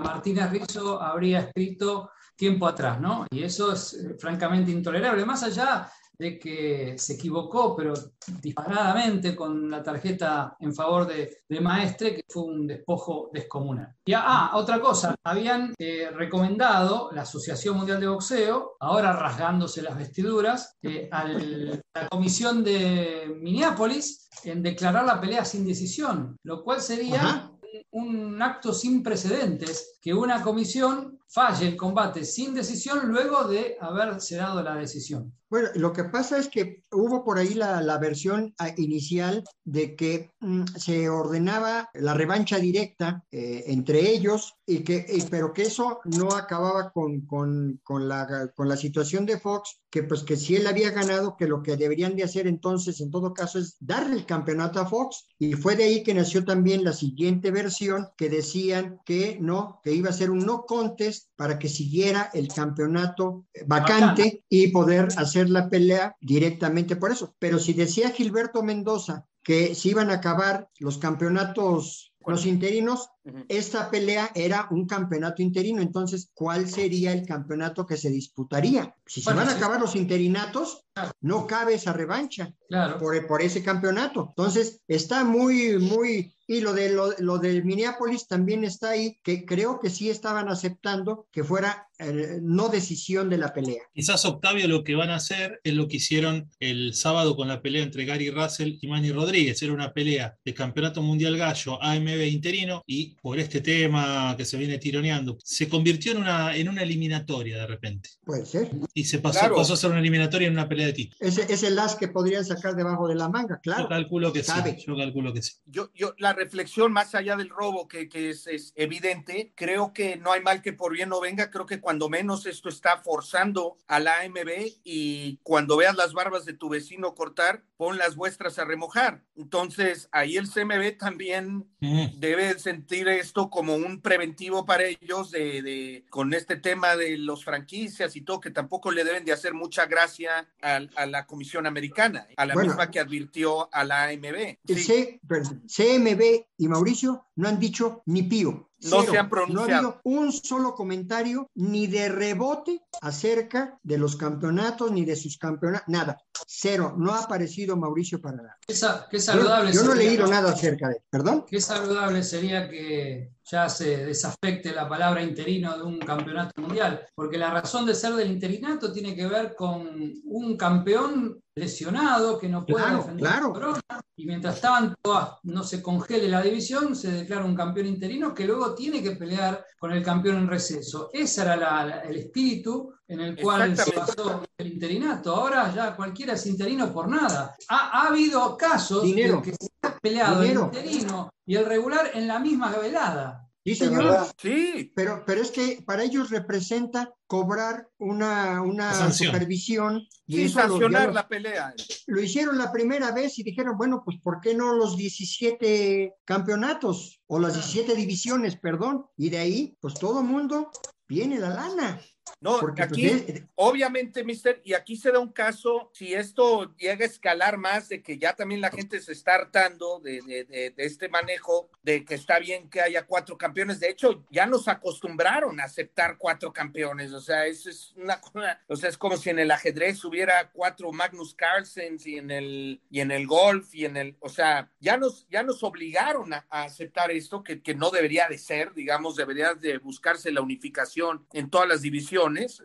Martínez Rizzo habría escrito tiempo atrás, ¿no? Y eso es eh, francamente intolerable. Más allá de que se equivocó, pero disparadamente con la tarjeta en favor de, Maestre, que fue un despojo descomunal. Y ah, otra cosa, habían eh, recomendado la Asociación Mundial de Boxeo, ahora rasgándose las vestiduras, eh, a la comisión de Minneapolis en declarar la pelea sin decisión, lo cual sería un acto sin precedentes que una comisión falle el combate sin decisión luego de haberse dado la decisión. Bueno, lo que pasa es que hubo por ahí la, versión ah, inicial de que mm, se ordenaba la revancha directa eh, entre ellos, y que, pero que eso no acababa con, con, con, la, con la situación de Fox, que pues que si él había ganado, que lo que deberían de hacer entonces en todo caso es darle el campeonato a Fox. Y fue de ahí que nació también la siguiente versión que decían que no, que iba a ser un no contest para que siguiera el campeonato vacante y poder hacer la pelea directamente por eso. Pero si decía Gilberto Mendoza que se iban a acabar los campeonatos los interinos, esta pelea era un campeonato interino, entonces, ¿cuál sería el campeonato que se disputaría? Si se van a acabar los interinatos, no cabe esa revancha por, por, ese campeonato. Entonces, está muy, muy... Y lo de lo, lo del Minneapolis también está ahí, que creo que sí estaban aceptando que fuera eh, no decisión de la pelea. Quizás Octavio lo que van a hacer es lo que hicieron el sábado con la pelea entre Gary Russell y Manny Rodríguez. Era una pelea de campeonato mundial gallo AMB interino y por este tema que se viene tironeando, se convirtió en una, en una eliminatoria de repente. Puede ser. Y se pasó, pasó a ser una eliminatoria en una pelea de título. Ese es el as que podrían sacar debajo de la manga, claro. Yo calculo que sí. Yo calculo que sí. Yo, yo, la reflexión más allá del robo que, que es, es evidente, creo que no hay mal que por bien no venga. Creo que cuando menos esto está forzando a la AMB y cuando veas las barbas de tu vecino cortar, pon las vuestras a remojar. Entonces, ahí el CMB también mm. debe sentir esto como un preventivo para ellos de, con este tema de los franquicias y todo, que tampoco le deben de hacer mucha gracia a, la Comisión Americana, a la misma que advirtió a la AMB. Sí. CMB y Mauricio no han dicho ni pío no se han pronunciado. No ha habido un solo comentario ni de rebote acerca de los campeonatos ni de sus campeonatos, nada. Cero. No ha aparecido Mauricio para nada. Qué, saludable. Yo, yo no he leído nada acerca de él. ¿Perdón? Qué saludable sería que ya se desafecte la palabra interino de un campeonato mundial, porque la razón de ser del interinato tiene que ver con un campeón lesionado que no puede defender claro. corona y mientras tanto no se congele la división se declara un campeón interino que luego tiene que pelear con el campeón en receso. Ese era el espíritu en el cual se basó el interinato. Ahora ya cualquiera es interino por nada. Ha, habido casos de que se ha peleado el interino y el regular en la misma velada. Sí, señor. Sí. Pero, pero es que para ellos representa cobrar una, una supervisión y sancionar la pelea. Lo hicieron la primera vez y dijeron, bueno, pues ¿por qué no los 17 campeonatos o las 17 divisiones, perdón? Y de ahí, pues todo mundo viene la lana. No, Porque, aquí, pues, obviamente, mister, y aquí se da un caso, si esto llega a escalar más, de que ya también la gente se está hartando de, de, de, este manejo, de que está bien que haya cuatro campeones. De hecho, ya nos acostumbraron a aceptar cuatro campeones. O sea, eso es una o sea, es como si en el ajedrez hubiera cuatro Magnus Carlsen y en el, y en el golf y en el, o sea, ya nos, ya nos obligaron a, a aceptar esto, que, que no debería de ser, digamos, debería de buscarse la unificación en todas las divisiones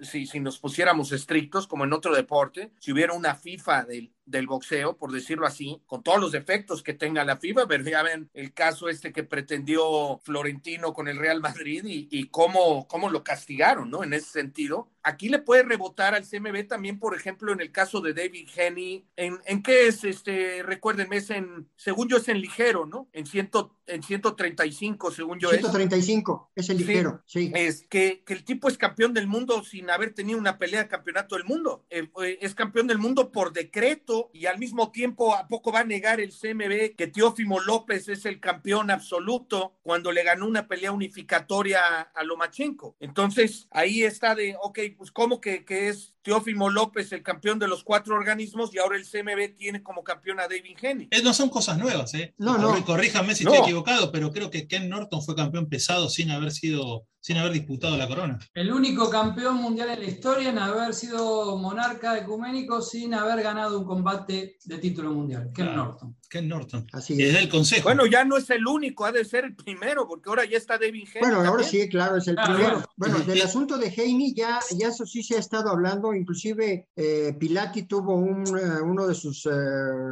si, si nos pusiéramos estrictos, como en otro deporte, si hubiera una FIFA del, del boxeo, por decirlo así, con todos los defectos que tenga la FIFA, pero ya ven el caso este que pretendió Florentino con el Real Madrid y, y cómo, cómo lo castigaron, ¿no? En ese sentido. Aquí le puede rebotar al CMB también, por ejemplo, en el caso de David Henny. ¿En, en qué es? este Recuérdenme, es en, según yo es en ligero, ¿no? En, ciento, en 135, según yo 135, es, es el ligero, sí. Es que, que, el tipo es campeón del mundo sin haber tenido una pelea de campeonato del mundo. Eh, eh, es campeón del mundo por decreto y al mismo tiempo a poco va a negar el CMB que Teófimo López es el campeón absoluto cuando le ganó una pelea unificatoria a Lomachenko. Entonces ahí está de, ok, pues cómo que, que es Teófimo López el campeón de los cuatro organismos y ahora el CMB tiene como campeón a David Henny. Eh, no son cosas nuevas, ¿eh? No, no. Corríjame si No. estoy equivocado, pero creo que Ken Norton fue campeón pesado sin haber sido, sin haber disputado la corona. El único campeón mundial en la historia en haber sido monarca ecuménico sin haber ganado un combate de título mundial, Ken Claro. Norton. Ken Norton. Así es. desde el consejo. Bueno, ya no es el único, ha de ser el primero, porque ahora ya está David Henny. Bueno, ahora también. sí, claro, es el Claro, primero. Bueno, del Sí. asunto de Heine ya, ya eso sí se ha estado hablando, inclusive eh, Pilati tuvo un, eh, uno de sus eh,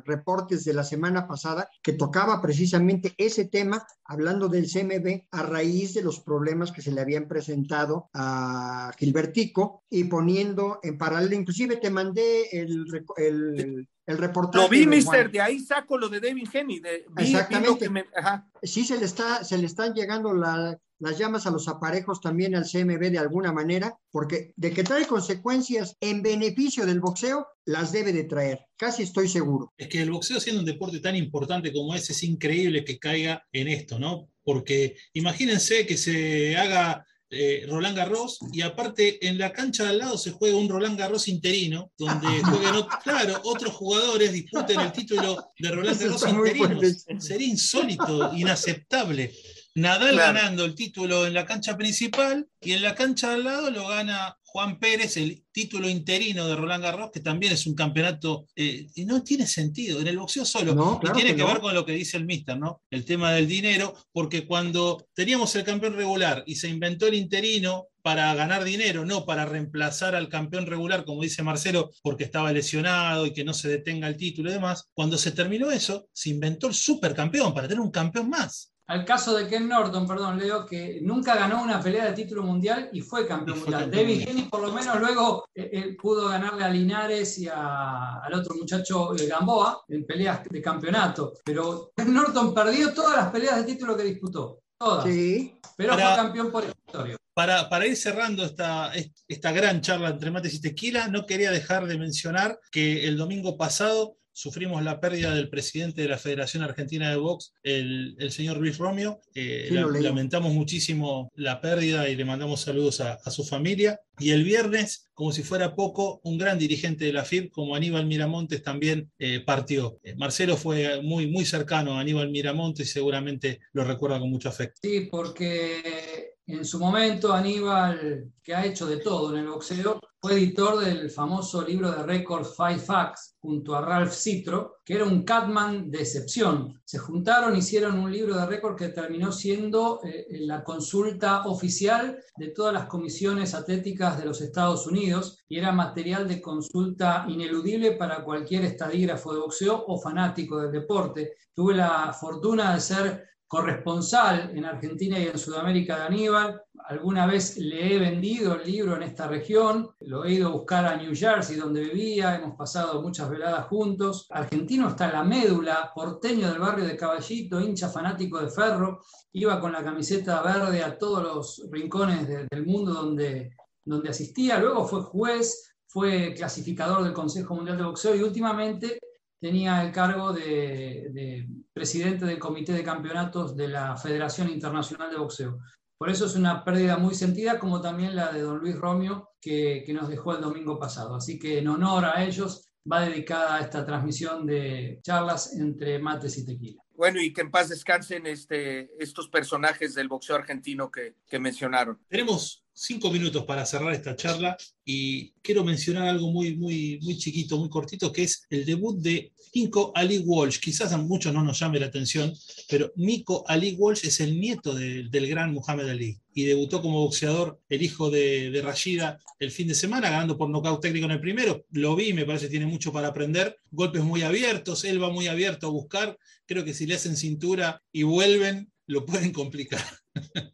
reportes de la semana pasada que tocaba precisamente ese tema, hablando del CMB a raíz de los problemas que se le habían presentado a Gilbertico y poniendo en paralelo, inclusive te mandé el, el reportaje. Lo vi, de mister, de ahí saco lo de David. De, vi- lo Exactamente. que me- ajá. sí se le está, se le están llegando la- las llamas a los aparejos también al CMB de alguna manera, porque de que trae consecuencias en beneficio del boxeo, las debe de traer, casi estoy seguro. Es que el boxeo siendo un deporte tan importante como ese, es increíble que caiga en esto, ¿no? Porque imagínense que se haga eh, Roland Garros y aparte en la cancha de al lado se juega un Roland Garros interino, donde jueguen, ot- claro, otros jugadores disputen el título de Roland Eso Garros fuerte. Sería insólito, inaceptable. Nadal Claro. ganando el título en la cancha principal y en la cancha de al lado lo gana Juan Pérez, el título interino de Roland Garros, que también es un campeonato, eh, y no tiene sentido en el boxeo solo. No, y tiene que que, no. ver con lo que dice el mister, ¿no? El tema del dinero, porque cuando teníamos el campeón regular y se inventó el interino para ganar dinero, no para reemplazar al campeón regular, como dice Marcelo, porque estaba lesionado y que no se detenga el título y demás, cuando se terminó eso, se inventó el supercampeón para tener un campeón más. Al caso de Ken Norton, perdón, Leo, que nunca ganó una pelea de título mundial y fue campeón mundial. David. Henny, por lo menos, luego eh, eh, pudo ganarle a Linares y a- al otro muchacho eh, Gamboa en peleas de campeonato. Pero Ken Norton perdió todas las peleas de título que disputó. Todas. Sí, Pero Para- fue campeón por escritorio. Para, para ir cerrando esta, esta gran charla entre mates y tequila, no quería dejar de mencionar que el domingo pasado sufrimos la pérdida del presidente de la Federación Argentina de Box, el, el señor Luis Romeo. Eh, Sí, la- lamentamos muchísimo la pérdida y le mandamos saludos a, a su familia. Y el viernes, como si fuera poco, un gran dirigente de la FIB, como Aníbal Miramontes, también eh, partió. Eh, Marcelo fue muy, muy cercano a Aníbal Miramontes y seguramente lo recuerda con mucho afecto. Sí, porque en su momento Aníbal, que ha hecho de todo en el boxeo, fue editor del famoso libro de récords Five Facts junto a Ralph Citro, que era un Catman de excepción. Se juntaron, hicieron un libro de récord que terminó siendo eh, la consulta oficial de todas las comisiones atléticas de los Estados Unidos y era material de consulta ineludible para cualquier estadígrafo de boxeo o fanático del deporte. Tuve la fortuna de ser corresponsal en Argentina y en Sudamérica de Aníbal. Alguna vez le he vendido el libro en esta región, lo he ido a buscar a New Jersey donde vivía, hemos pasado muchas veladas juntos. Argentino está la médula, porteño del barrio de Caballito, hincha fanático de Ferro, iba con la camiseta verde a todos los rincones de- del mundo donde, donde asistía, luego fue juez, fue clasificador del Consejo Mundial de Boxeo y últimamente tenía el cargo de, de presidente del comité de campeonatos de la Federación Internacional de Boxeo. Por eso es una pérdida muy sentida, como también la de don Luis Romeo, que, que nos dejó el domingo pasado. Así que en honor a ellos va dedicada esta transmisión de charlas entre mates y tequila. Bueno, y que en paz descansen este, estos personajes del boxeo argentino que, que mencionaron. Tenemos cinco minutos para cerrar esta charla y quiero mencionar algo muy, muy, muy chiquito, muy cortito, que es el debut de Nico Ali Walsh. Quizás a muchos no nos llame la atención, pero Nico Ali Walsh es el nieto de- del gran Muhammad Ali y debutó como boxeador el hijo de, de Rashida el fin de semana, ganando por nocaut técnico en el primero. Lo vi, me parece que tiene mucho para aprender. Golpes muy abiertos, él va muy abierto a buscar. Creo que si le hacen cintura y vuelven, lo pueden complicar.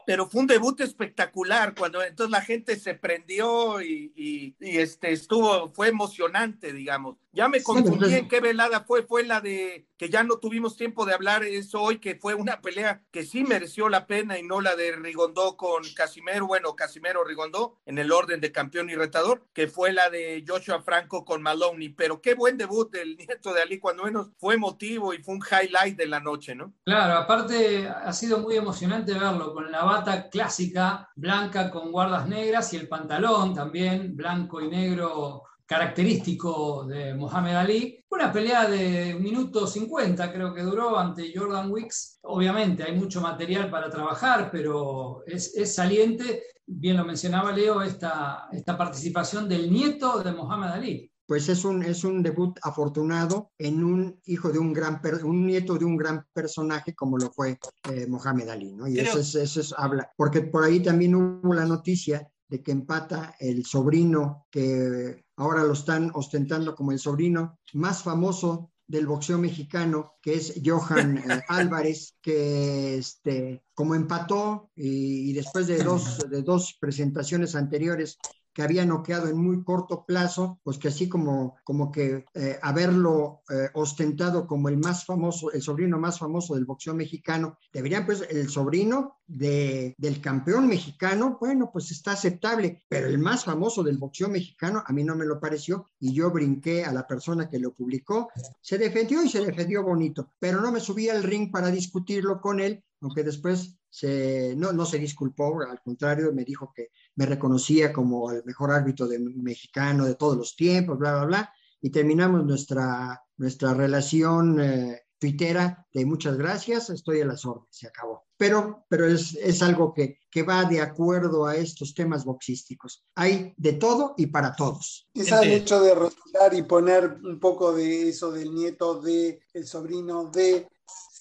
Pero fue un debut espectacular cuando entonces la gente se prendió y, y, y este estuvo, fue emocionante, digamos. Ya me confundí en qué velada fue, fue la de que ya no tuvimos tiempo de hablar eso hoy, que fue una pelea que sí mereció la pena y no la de Rigondó con Casimero, bueno, Casimero Rigondó en el orden de campeón y retador, que fue la de Joshua Franco con Maloney, pero qué buen debut del nieto de Ali, cuando menos fue emotivo y fue un highlight de la noche, ¿no? Claro, aparte ha sido muy emocionante verlo con la bata clásica, blanca con guardas negras y el pantalón también, blanco y negro característico de Mohamed Ali. Una pelea de un minuto 50 creo que duró ante Jordan Wicks. Obviamente hay mucho material para trabajar, pero es, es saliente, bien lo mencionaba Leo, esta, esta participación del nieto de Mohamed Ali pues es un, es un debut afortunado en un hijo de un gran, un nieto de un gran personaje como lo fue eh, Mohamed Ali, ¿no? Y eso, es, eso es, habla, porque por ahí también hubo la noticia de que empata el sobrino que ahora lo están ostentando como el sobrino más famoso del boxeo mexicano, que es Johan eh, Álvarez, que este, como empató y, y, después de dos, de dos presentaciones anteriores que había noqueado en muy corto plazo, pues que así como, como que eh, haberlo eh, ostentado como el más famoso, el sobrino más famoso del boxeo mexicano, deberían pues el sobrino de, del campeón mexicano, bueno, pues está aceptable, pero el más famoso del boxeo mexicano a mí no me lo pareció y yo brinqué a la persona que lo publicó, se defendió y se defendió bonito, pero no me subí al ring para discutirlo con él, aunque después se, no, no se disculpó, al contrario, me dijo que me reconocía como el mejor árbitro de, mexicano de todos los tiempos, bla, bla, bla, y terminamos nuestra, nuestra relación eh, tuitera de muchas gracias, estoy a las órdenes, se acabó. Pero, pero es, es algo que, que, va de acuerdo a estos temas boxísticos. Hay de todo y para todos. Quizás el hecho de rotular y poner un poco de eso del nieto de, el sobrino de,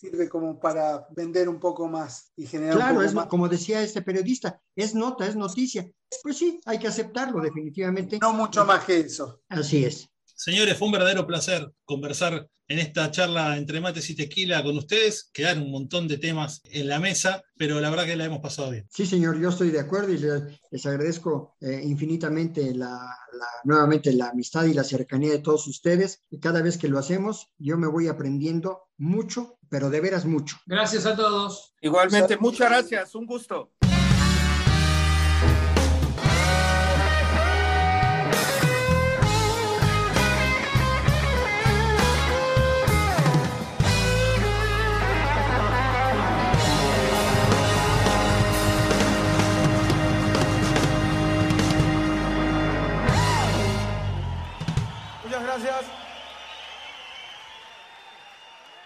sirve como para vender un poco más y generar claro, un poco es, más. como decía este periodista, es nota, es noticia. Pues sí, hay que aceptarlo definitivamente. No mucho más que eso. Así es. Señores, fue un verdadero placer conversar en esta charla entre mates y tequila con ustedes. Quedaron un montón de temas en la mesa, pero la verdad que la hemos pasado bien. Sí, señor, yo estoy de acuerdo y les, les agradezco eh, infinitamente la, la, nuevamente la amistad y la cercanía de todos ustedes. Y cada vez que lo hacemos, yo me voy aprendiendo mucho, pero de veras mucho. Gracias a todos. Igualmente, muchas gracias, un gusto.